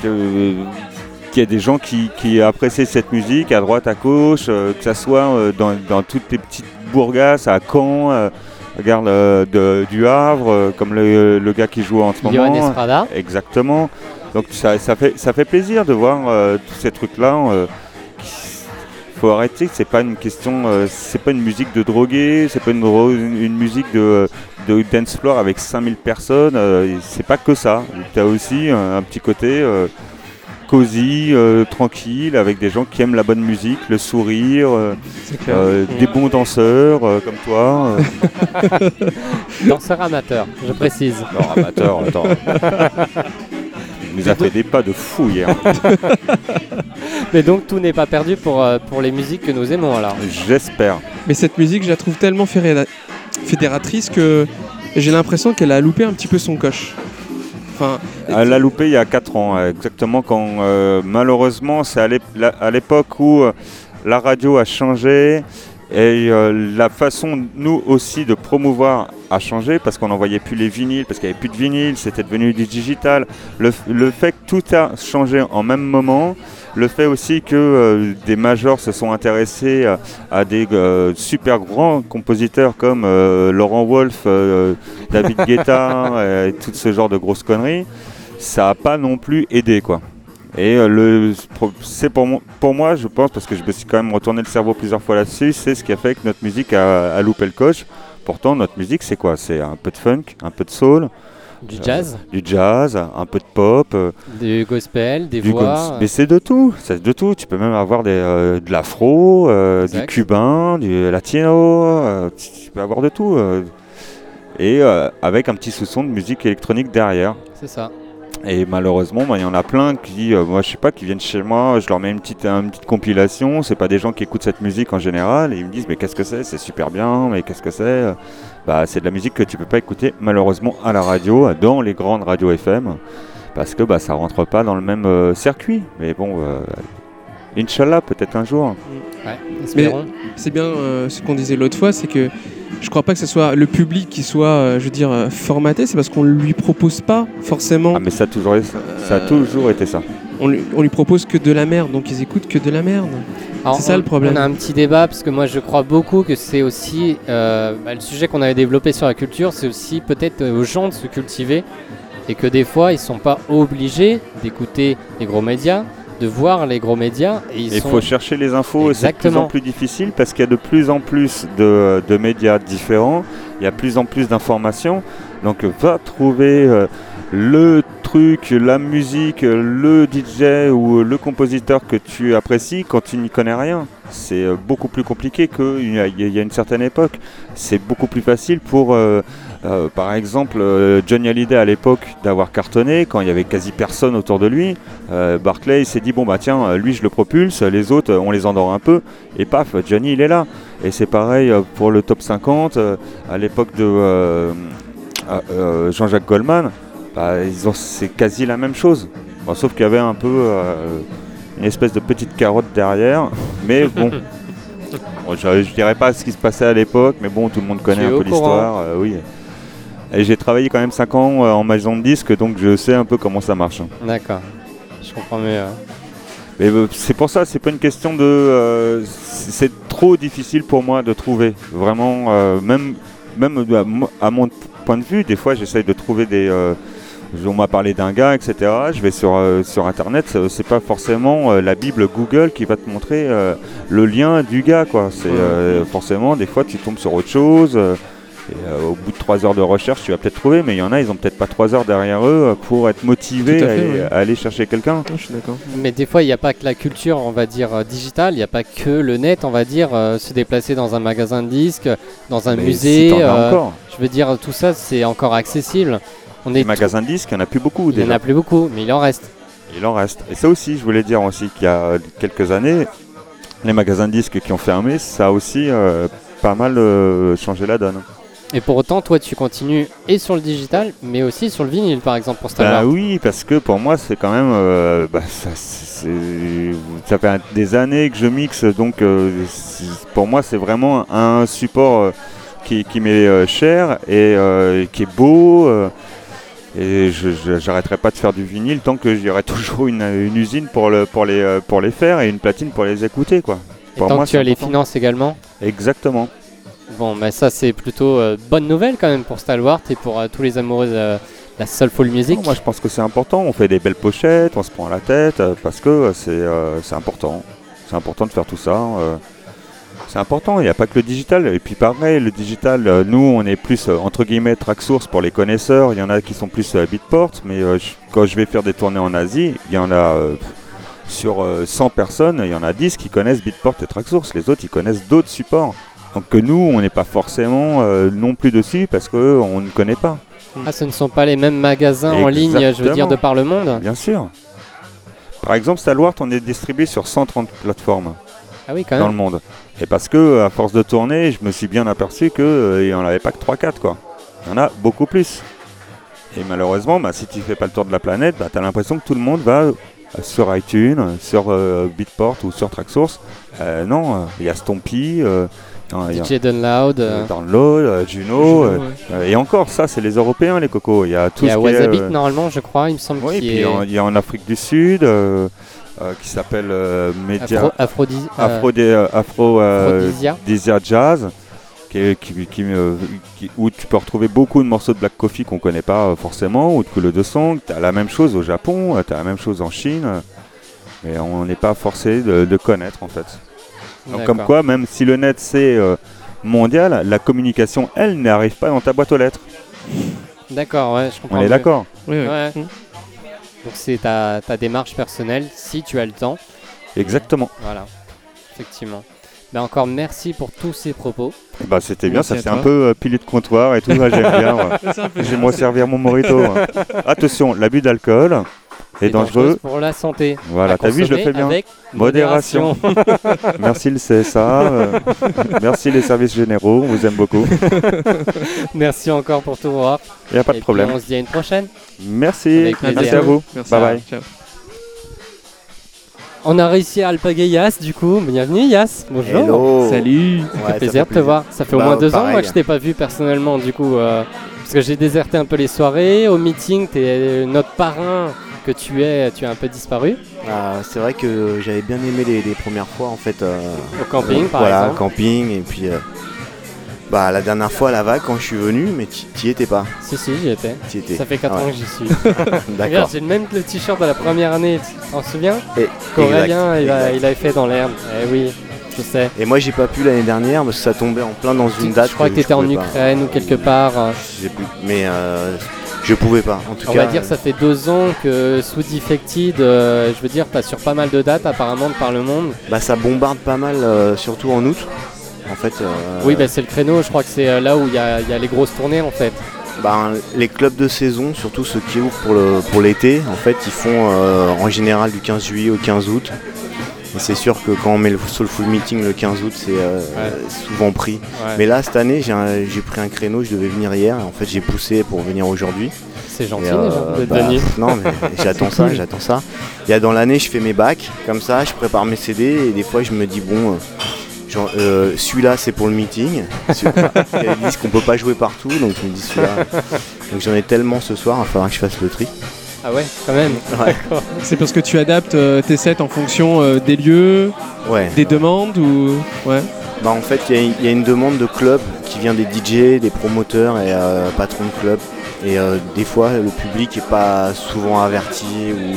que- qu'il y ait des gens qui, qui apprécient cette musique à droite, à gauche, euh, que ça soit euh, dans, dans toutes les petites bourgasses, à Caen, euh, regarde euh, de- du Havre, comme le, le gars qui joue en ce Johan moment. Estrada. Exactement. Donc ça, ça fait, ça fait plaisir de voir tous ces trucs-là. Il faut arrêter, c'est pas une question, c'est pas une musique de drogué, c'est pas une, musique de, de dance floor avec 5000 personnes, c'est pas que ça. Tu as aussi un, un petit côté cosy, euh, tranquille, avec des gens qui aiment la bonne musique, le sourire, euh, euh, des bons danseurs euh, comme toi. euh. <laughs> Danseur amateur, je précise. Alors, amateur, attends. Il nous a fait des pas de fou hier. <laughs> Mais donc tout n'est pas perdu pour, euh, pour les musiques que nous aimons alors. J'espère. Mais cette musique, je la trouve tellement fédéra- fédératrice que j'ai l'impression qu'elle a loupé un petit peu son coche. Elle l'a loupé il y a 4 ans, euh, exactement quand euh, malheureusement c'est à l'époque où euh, la radio a changé et euh, la façon nous aussi de promouvoir a changé parce qu'on n'envoyait plus les vinyles, parce qu'il n'y avait plus de vinyles, c'était devenu du digital. Le, le fait que tout a changé en même moment, le fait aussi que euh, des majors se sont intéressés à, à des euh, super grands compositeurs comme euh, Laurent Wolf, euh, David Guetta <laughs> et tout ce genre de grosses conneries, ça n'a pas non plus aidé quoi. Et euh, le, c'est pour, moi- pour moi, je pense, parce que je me suis quand même retourné le cerveau plusieurs fois là-dessus, c'est ce qui a fait que notre musique a, a loupé le coche. Pourtant, notre musique, c'est quoi? C'est un peu de funk, un peu de soul, Du jazz, du jazz, un peu de pop, euh, du gospel, des du voix. Mais c'est de tout, c'est de tout. Tu peux même avoir des, euh, de l'afro, euh, du cubain, du latino, euh, tu peux avoir de tout. euh. et euh, avec un petit soupçon de musique électronique derrière. C'est ça. Et malheureusement, bah, il y en a plein qui, euh, moi je sais pas, qui viennent chez moi, je leur mets une petite, une petite compilation. C'est pas des gens qui écoutent cette musique en général et ils me disent mais qu'est-ce que c'est? C'est super bien, mais qu'est-ce que c'est? Bah c'est de la musique que tu peux pas écouter malheureusement à la radio, dans les grandes radios FM, parce que bah ça rentre pas dans le même euh, circuit. Mais bon, euh, Inch'Allah peut-être un jour. Ouais, Mais espérons. C'est bien euh, ce qu'on disait l'autre fois, c'est que je crois pas que ce soit le public qui soit, euh, je veux dire, euh, formaté, c'est parce qu'on lui propose pas forcément. Ah mais ça a toujours, été- ça a toujours été ça. On lui, on lui propose que de la merde, donc ils écoutent que de la merde. Alors, c'est ça on- le problème. On a un petit débat parce que moi je crois beaucoup que c'est aussi euh, bah, le sujet qu'on avait développé sur la culture, c'est aussi peut-être aux gens de se cultiver et que des fois ils sont pas obligés d'écouter les gros médias, de voir les gros médias et Il faut chercher les infos et c'est de plus en plus difficile parce qu'il y a de plus en plus de, de médias différents, il y a de plus en plus d'informations. Donc va trouver euh, le truc, la musique, le DJ ou le compositeur que tu apprécies quand tu n'y connais rien. C'est euh, beaucoup plus compliqué qu'il y, a- il y a une certaine époque. C'est beaucoup plus facile pour, euh, euh, par exemple, euh, Johnny Hallyday à l'époque d'avoir cartonné quand il y avait quasi personne autour de lui. Euh, Barclay s'est dit bon bah tiens lui je le propulse, les autres on les endort un peu et paf Johnny il est là. Et c'est pareil pour le top 50 euh, à l'époque de Jean-Jacques Goldman, bah, c'est quasi la même chose. Bon, sauf qu'il y avait un peu une espèce de petite carotte derrière, mais <laughs> bon. Bon, je, je dirais pas ce qui se passait à l'époque, mais bon, tout le monde connaît un peu l'histoire, oui. Et j'ai travaillé quand même 5 ans euh, en maison de disque, donc je sais un peu comment ça marche. D'accord, je comprends mieux. ouais. Mais euh, c'est pour ça, c'est pas une question de. euh, c'est trop difficile pour moi de trouver. Vraiment, euh, même, même à mo- à mon point de vue, des fois j'essaye de trouver des. euh, on m'a parlé d'un gars, etc. Je vais sur, sur internet, c'est- pas forcément la Bible Google qui va te montrer le lien du gars, quoi. C'est forcément, des fois tu tombes sur autre chose. Euh, et, euh, au bout de trois heures de recherche, tu vas peut-être trouver, mais il y en a, ils ont peut-être pas trois heures derrière eux euh, pour être motivés à fait, aller- ouais. à aller chercher quelqu'un. Je suis d'accord. Mais des fois, il n'y a pas que la culture, on va dire, euh, digitale, il n'y a pas que le net, on va dire, euh, se déplacer dans un magasin de disques, dans un Mais musée. si euh, encore. je veux dire, tout ça, c'est encore accessible. On Les est magasins de disques, il n'y en a plus beaucoup Il n'y en a plus beaucoup, mais il en reste. Il en reste. Et ça aussi, je voulais dire aussi qu'il y a quelques années, les magasins de disques qui ont fermé, ça a aussi euh, pas mal euh, changé la donne. Et pour autant, toi, tu continues et sur le digital, mais aussi sur le vinyle, par exemple, pour Star Bah Wars. oui, parce que pour moi, c'est quand même. euh, bah, ça, fait des années que je mixe, donc euh, pour moi, c'est vraiment un support euh, qui, qui m'est cher et qui est beau. et j'arrêterai pas de faire du vinyle tant que j'aurai <laughs> toujours une, une usine pour, le, pour, les, pour les faire et une platine pour les écouter. Quoi. Et Pour tant moi, que tu as les finances également. Exactement. Bon, bah ça, c'est plutôt euh, bonne nouvelle quand même pour Stalwart et pour euh, tous les amoureux de la soulful music. Moi, je pense que c'est important. On fait des belles pochettes, on se prend la tête euh, parce que c'est important. C'est important de faire tout ça. euh, c'est important. Il n'y a pas que le digital. Et puis pareil, le digital, nous, on est plus entre guillemets track source pour les connaisseurs. Il y en a qui sont plus beatport. Mais quand je vais faire des tournées en Asie, il y en a sur euh, 100 personnes, il y en a 10 qui connaissent beatport et track source. Les autres, ils connaissent d'autres supports. Donc que nous, on n'est pas forcément euh, non plus dessus parce qu'on ne connaît pas. Ah, ce ne sont pas les mêmes magasins en ligne, je veux dire, de par le monde. Bien sûr. Par exemple, Stalwart, on est distribué sur 130 plateformes Ah oui, quand dans même. le monde. Et parce que, à force de tourner, je me suis bien aperçu qu'il n'y en avait pas que 3-4, quoi. Il y en a beaucoup plus. Et malheureusement, bah, si tu fais pas le tour de la planète, bah, tu as l'impression que tout le monde va euh, sur iTunes, sur euh, Beatport ou sur Tracksource. Euh, non, euh, il y a Stompy, euh, il a- DJ Download. euh, euh, Download, euh, Juno. euh, euh, et encore, ça, c'est les Européens, les cocos. Il y a tout Il y a Wasabit euh, normalement, je crois, il me semble oui, puis est en- il y a en Afrique du Sud euh, qui s'appelle euh, Media Afro, euh, Afro, Jazz, qui est- qui- qui, qui- où tu peux retrouver beaucoup de morceaux de Black Coffee qu'on connaît pas forcément, ou de Cool de Song. Tu as la même chose au Japon, tu as la même chose en Chine, mais on n'est pas forcé de, de connaître en fait. Donc, comme quoi, même si le net c'est euh, mondial, la communication, elle, n'arrive pas dans ta boîte aux lettres. D'accord, ouais, je comprends. On est d'accord Oui, oui. Ouais. Mm. Donc c'est ta, ta démarche personnelle, si tu as le temps. Exactement. Voilà, effectivement. Ben encore merci pour tous ces propos. Bah c'était bien, ça fait un peu euh, pilier de comptoir et tout, j'aime bien. ouais. <laughs> J'aime servir mon morito. <laughs> Attention, l'abus d'alcool est C'est dangereux. pour la santé. Voilà, t'as vu, je le fais bien. Avec Modération. <laughs> Merci le CSA, euh, merci les services généraux, on vous aime beaucoup. <laughs> merci encore pour tout voir. Il n'y a pas de Et puis, problème. on se dit à une prochaine. Merci, Avec plaisir. merci à vous. Merci. Bye bye. Ciao. On a réussi à alpaguer Yas du coup. Bienvenue Yas. Bonjour. Hello. Salut. Ouais, Ça fait plaisir de te voir. Ça fait au Bah, moins deux ans moi que je t'ai pas vu personnellement du coup. euh, parce que j'ai déserté un peu les soirées. Au meeting, tu es notre parrain que tu es. Tu as un peu disparu. Ah, c'est vrai que j'avais bien aimé les, les premières fois en fait. euh, Au camping euh, par voilà, exemple. camping et puis euh, bah la dernière fois à la vague quand je suis venu, mais tu y étais pas. Si, si, j'y étais. Ça fait 4 Ouais. ans que j'y suis. <laughs> D'accord. j'ai le même le t-shirt de la première année, tu t'en souviens Et- Qu'Aurélien, il, a- il avait fait dans l'herbe. Eh oui, je sais. Et moi j'ai pas pu l'année dernière parce que ça tombait en plein dans une date. je crois que tu étais en pas. Ukraine ou quelque part. euh. Je sais plus. Mais je pouvais pas. En tout On cas. va dire ça fait deux ans que sous Defected, euh, je veux dire, t'as sur pas mal de dates apparemment de par le monde. Bah ça bombarde pas mal, euh, surtout en août. En fait. euh, Oui, bah, c'est le créneau, je crois que c'est là où il y a, il y a les grosses tournées en fait. Ben, les clubs de saison, surtout ceux qui ouvrent pour l'été, en fait, ils font en général du 15 juillet au 15 août. Et c'est sûr que quand on met le Soulful Meeting le 15 août, c'est euh, souvent pris. Ouais. Mais là, cette année, j'ai pris un créneau, je devais venir hier. En fait, j'ai poussé pour venir aujourd'hui. C'est gentil euh, déjà bah, Non, mais j'attends ça, <laughs> j'attends ça. Il y a dans l'année, je fais mes bacs, comme ça, je prépare mes CD. Et des fois, je me dis, bon, euh, euh, celui-là, c'est pour le meeting. <laughs> Il y a des disques qu'on peut pas jouer partout, donc je me dis celui-là. Donc j'en ai tellement ce soir, il va falloir que je fasse le tri. Ah ouais, quand même. Ouais. C'est parce que tu adaptes euh, tes sets en fonction euh, des lieux, Ouais. des demandes ou. Ouais. Bah en fait, il y a- il y, a une demande de club qui vient des DJ, des promoteurs et euh, patrons de club. Et euh, des fois, le public est pas souvent averti ou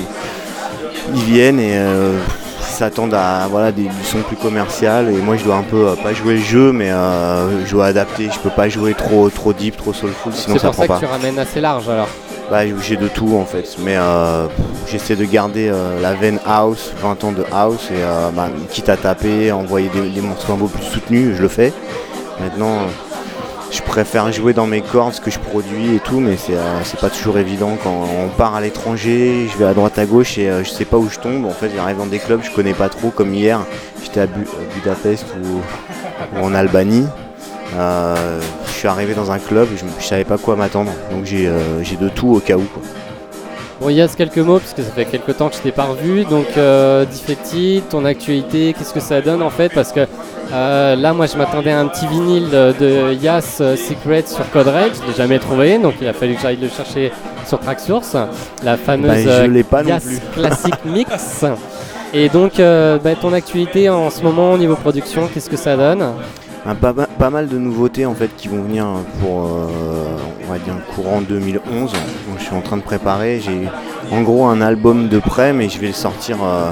ils viennent et euh, s'attendent à voilà, des, du son plus commercial. Et moi, je dois un peu, euh, pas jouer le jeu, mais euh, je dois adapter. Je peux pas jouer trop, trop deep, trop soulful, sinon C'est ça pour prend ça pas. que tu ramènes assez large alors. Bah, j'ai de tout en fait, mais euh, j'essaie de garder euh, la veine house, 20 ans de house, et euh, bah, quitte à taper, envoyer des, morceaux un peu plus soutenus, je le fais. Maintenant, je préfère jouer dans mes cordes, ce que je produis et tout, mais c'est pas toujours évident quand on part à l'étranger, je vais à droite à gauche et je sais pas où je tombe. En fait, j'arrive dans des clubs, je connais pas trop, comme hier, j'étais à, Bu- à Budapest ou en Albanie. Je suis arrivé dans un club, je, je savais pas quoi m'attendre, donc j'ai euh, j'ai de tout au cas où. Quoi. Bon, Yas, quelques mots, parce que ça fait quelques temps que je t'ai pas revu. Donc, euh, Defected, ton actualité, qu'est-ce que ça donne en fait? Parce que euh, là, moi, je m'attendais à un petit vinyle de, Yas euh, Secret sur Code Red. Je l'ai jamais trouvé, donc il a fallu que j'aille le chercher sur Tracksource. La fameuse pas non Yas. Classic <laughs> Mix. Et donc, euh, bah, ton actualité en ce moment au niveau production, qu'est-ce que ça donne? Un pas, ma- pas mal de nouveautés en fait qui vont venir pour euh, on va dire courant 2011. Donc, je suis en train de préparer. J'ai en gros un album de près, mais je vais le sortir euh,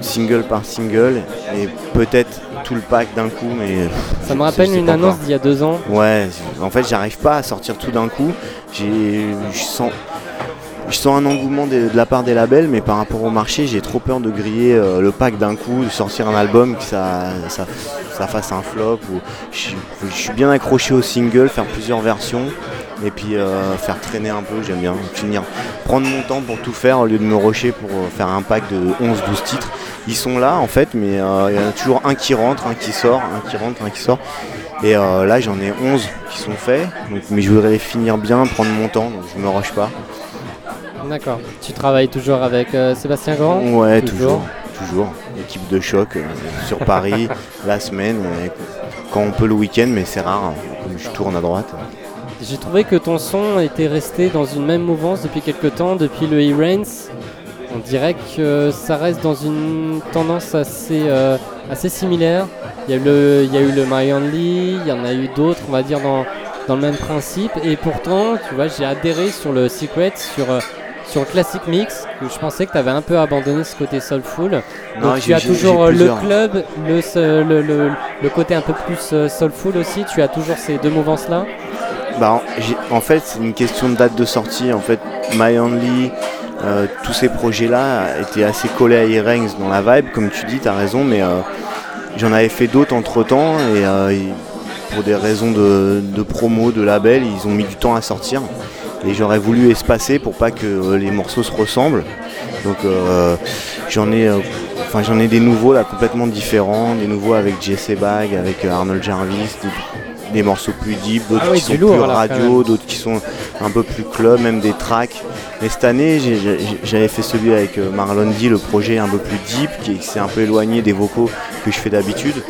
single par single et peut-être tout le pack d'un coup. Mais Ça me rappelle une annonce d'il y a deux ans. Ouais, en fait, j'arrive pas à sortir tout d'un coup. J'ai, je sens, je sens un engouement de, la part des labels, mais par rapport au marché, j'ai trop peur de griller euh, le pack d'un coup, de sortir un album que ça, ça, ça fasse un flop. Je, suis bien accroché au single, faire plusieurs versions. Et puis euh, faire traîner un peu, j'aime bien finir, prendre mon temps pour tout faire au lieu de me rusher pour euh, faire un pack de 11-12 titres. Ils sont là en fait, mais il y en a toujours un qui rentre, un qui sort, un qui rentre, un qui sort. Et là j'en ai 11 qui sont faits, mais je voudrais les finir bien, prendre mon temps, donc je me rush pas. D'accord. Tu travailles toujours avec euh, Sébastien Grand Ouais, toujours, toujours. Équipe de choc euh, sur Paris, <laughs> la semaine, euh, quand on peut le week-end, mais c'est rare, hein, comme je tourne à droite. J'ai trouvé que ton son était resté dans une même mouvance depuis quelques temps, depuis le E-Rains. On dirait que ça reste dans une tendance assez, assez similaire. Il y, a eu le, il y a eu le My Only, il y en a eu d'autres, on va dire, dans, dans le même principe. Et pourtant, tu vois, j'ai adhéré sur le Secret, sur, sur le Classic Mix, que je pensais que tu avais un peu abandonné ce côté soulful. Non, Donc tu as toujours le club, le, se- le, le- le côté un peu plus euh, soulful aussi. Tu as toujours ces deux mouvances-là? Bah, en- fait, c'est une question de date de sortie. En fait, My Only, euh, tous ces projets-là étaient assez collés à E-Ranks dans la vibe, comme tu dis, tu as raison, mais euh, j'en avais fait d'autres entre temps et euh, pour des raisons de, de promo, de label, ils ont mis du temps à sortir. Et j'aurais voulu espacer pour pas que euh, les morceaux se ressemblent. Donc euh, j'en ai, euh, enfin j'en ai des nouveaux là complètement différents, des nouveaux avec Jesse Bag, avec Arnold Jarvis, des, des morceaux plus deep, d'autres Ah oui, qui sont lourd, plus alors, radio, d'autres qui sont un peu plus club, même des tracks. Mais cette année, j'avais fait celui avec Marlon D, le projet un peu plus deep, qui s'est un peu éloigné des vocaux que je fais d'habitude.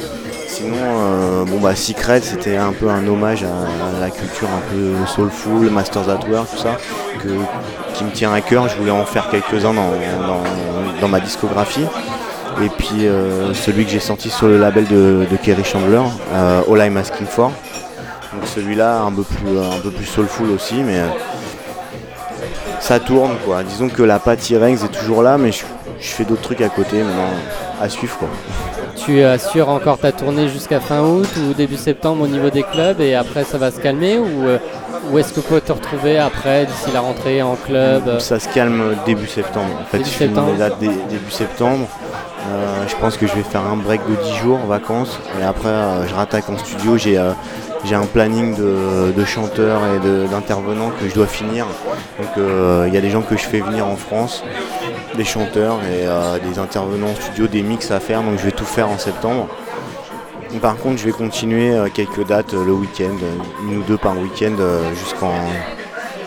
Sinon, euh, bon bah Secret, c'était un peu un hommage à, la culture un peu soulful, Masters at Work, tout ça, que, qui me tient à cœur. Je voulais en faire quelques-uns dans, ma discographie. Et puis euh, celui que j'ai sorti sur le label de, Kerry Chandler, euh, All I'm Asking For. Donc celui-là un peu plus un peu plus soulful aussi, mais euh, ça tourne quoi. Disons que la patte Ranks est toujours là, mais je, je fais d'autres trucs à côté maintenant à suivre quoi. Tu assures encore ta tournée jusqu'à fin août ou début septembre au niveau des clubs et après ça va se calmer ou, euh, est-ce que pouvez te retrouver après d'ici la rentrée en club euh, Ça se calme début septembre. En fait, Début je septembre. dé- début septembre. Euh, je pense que je vais faire un break de 10 jours en vacances et après euh, je rattaque en studio. J'ai euh, j'ai un planning de, de chanteurs et d'intervenants que je dois finir. Donc euh, il y a des gens que je fais venir en France, chanteurs et euh, des intervenants en studio, des mix à faire. Donc je vais tout faire en septembre. Par contre, je vais continuer euh, quelques dates euh, le week-end, une ou deux par week-end jusqu'en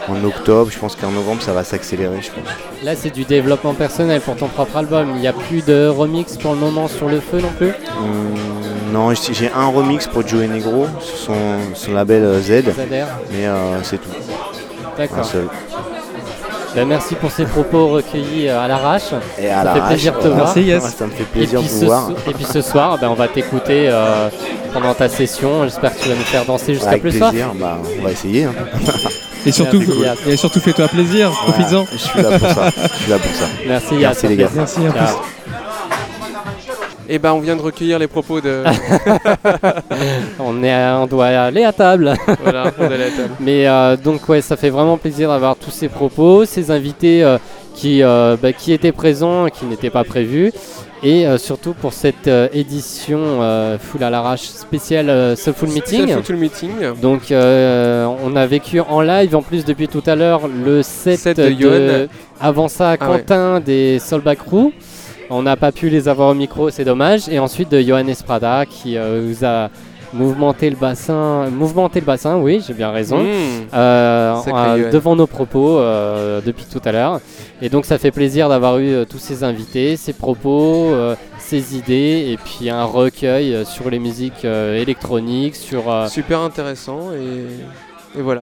en octobre. Je pense qu'en novembre, ça va s'accélérer, je pense. Là c'est du développement personnel pour ton propre album. Il n'y a plus de remix pour le moment sur le feu non plus? Hum, non, j'ai un remix pour Joe Negro sur son, son label Z, ZR mais euh, c'est tout. Un D'accord. Ben, merci pour ces propos recueillis euh, à l'arrache. Et à ça fait plaisir de te voir. Merci, yes. Ouais, ça me fait plaisir et puis de vous voir. Et puis ce soir, ben, on va t'écouter euh, pendant ta session. J'espère que tu vas nous faire danser jusqu'à plus plaisir, bah, on va essayer. hein. Et surtout, et surtout fais-toi plaisir, profites-en. Je suis là pour ça. Je suis là pour ça. Merci, Yas, Merci les gars. Merci, à Et ben on vient de recueillir les propos de. <laughs> on, est, on doit aller à table. Voilà, on doit aller à table. Mais euh, donc ouais, ça fait vraiment plaisir d'avoir tous ces propos, ces invités euh, qui, euh, bah, qui étaient présents qui n'étaient pas prévus. Et surtout pour cette édition full à l'arrache spéciale Soulful Meeting. Soulful Meeting. Donc on a vécu en live en plus depuis tout à l'heure le set, Set de avant ça Ah ouais. Quentin des Soulback Crew. On n'a pas pu les avoir au micro, c'est dommage. Et ensuite de Johan Esprada qui euh, vous a mouvementé le bassin, mouvementé le bassin, oui, j'ai bien raison, Mmh. euh, euh, devant nos propos euh, depuis tout à l'heure. Et donc ça fait plaisir d'avoir eu tous ces invités, ces propos, ces idées, et puis un recueil sur les musiques électroniques, sur Super intéressant et, et voilà.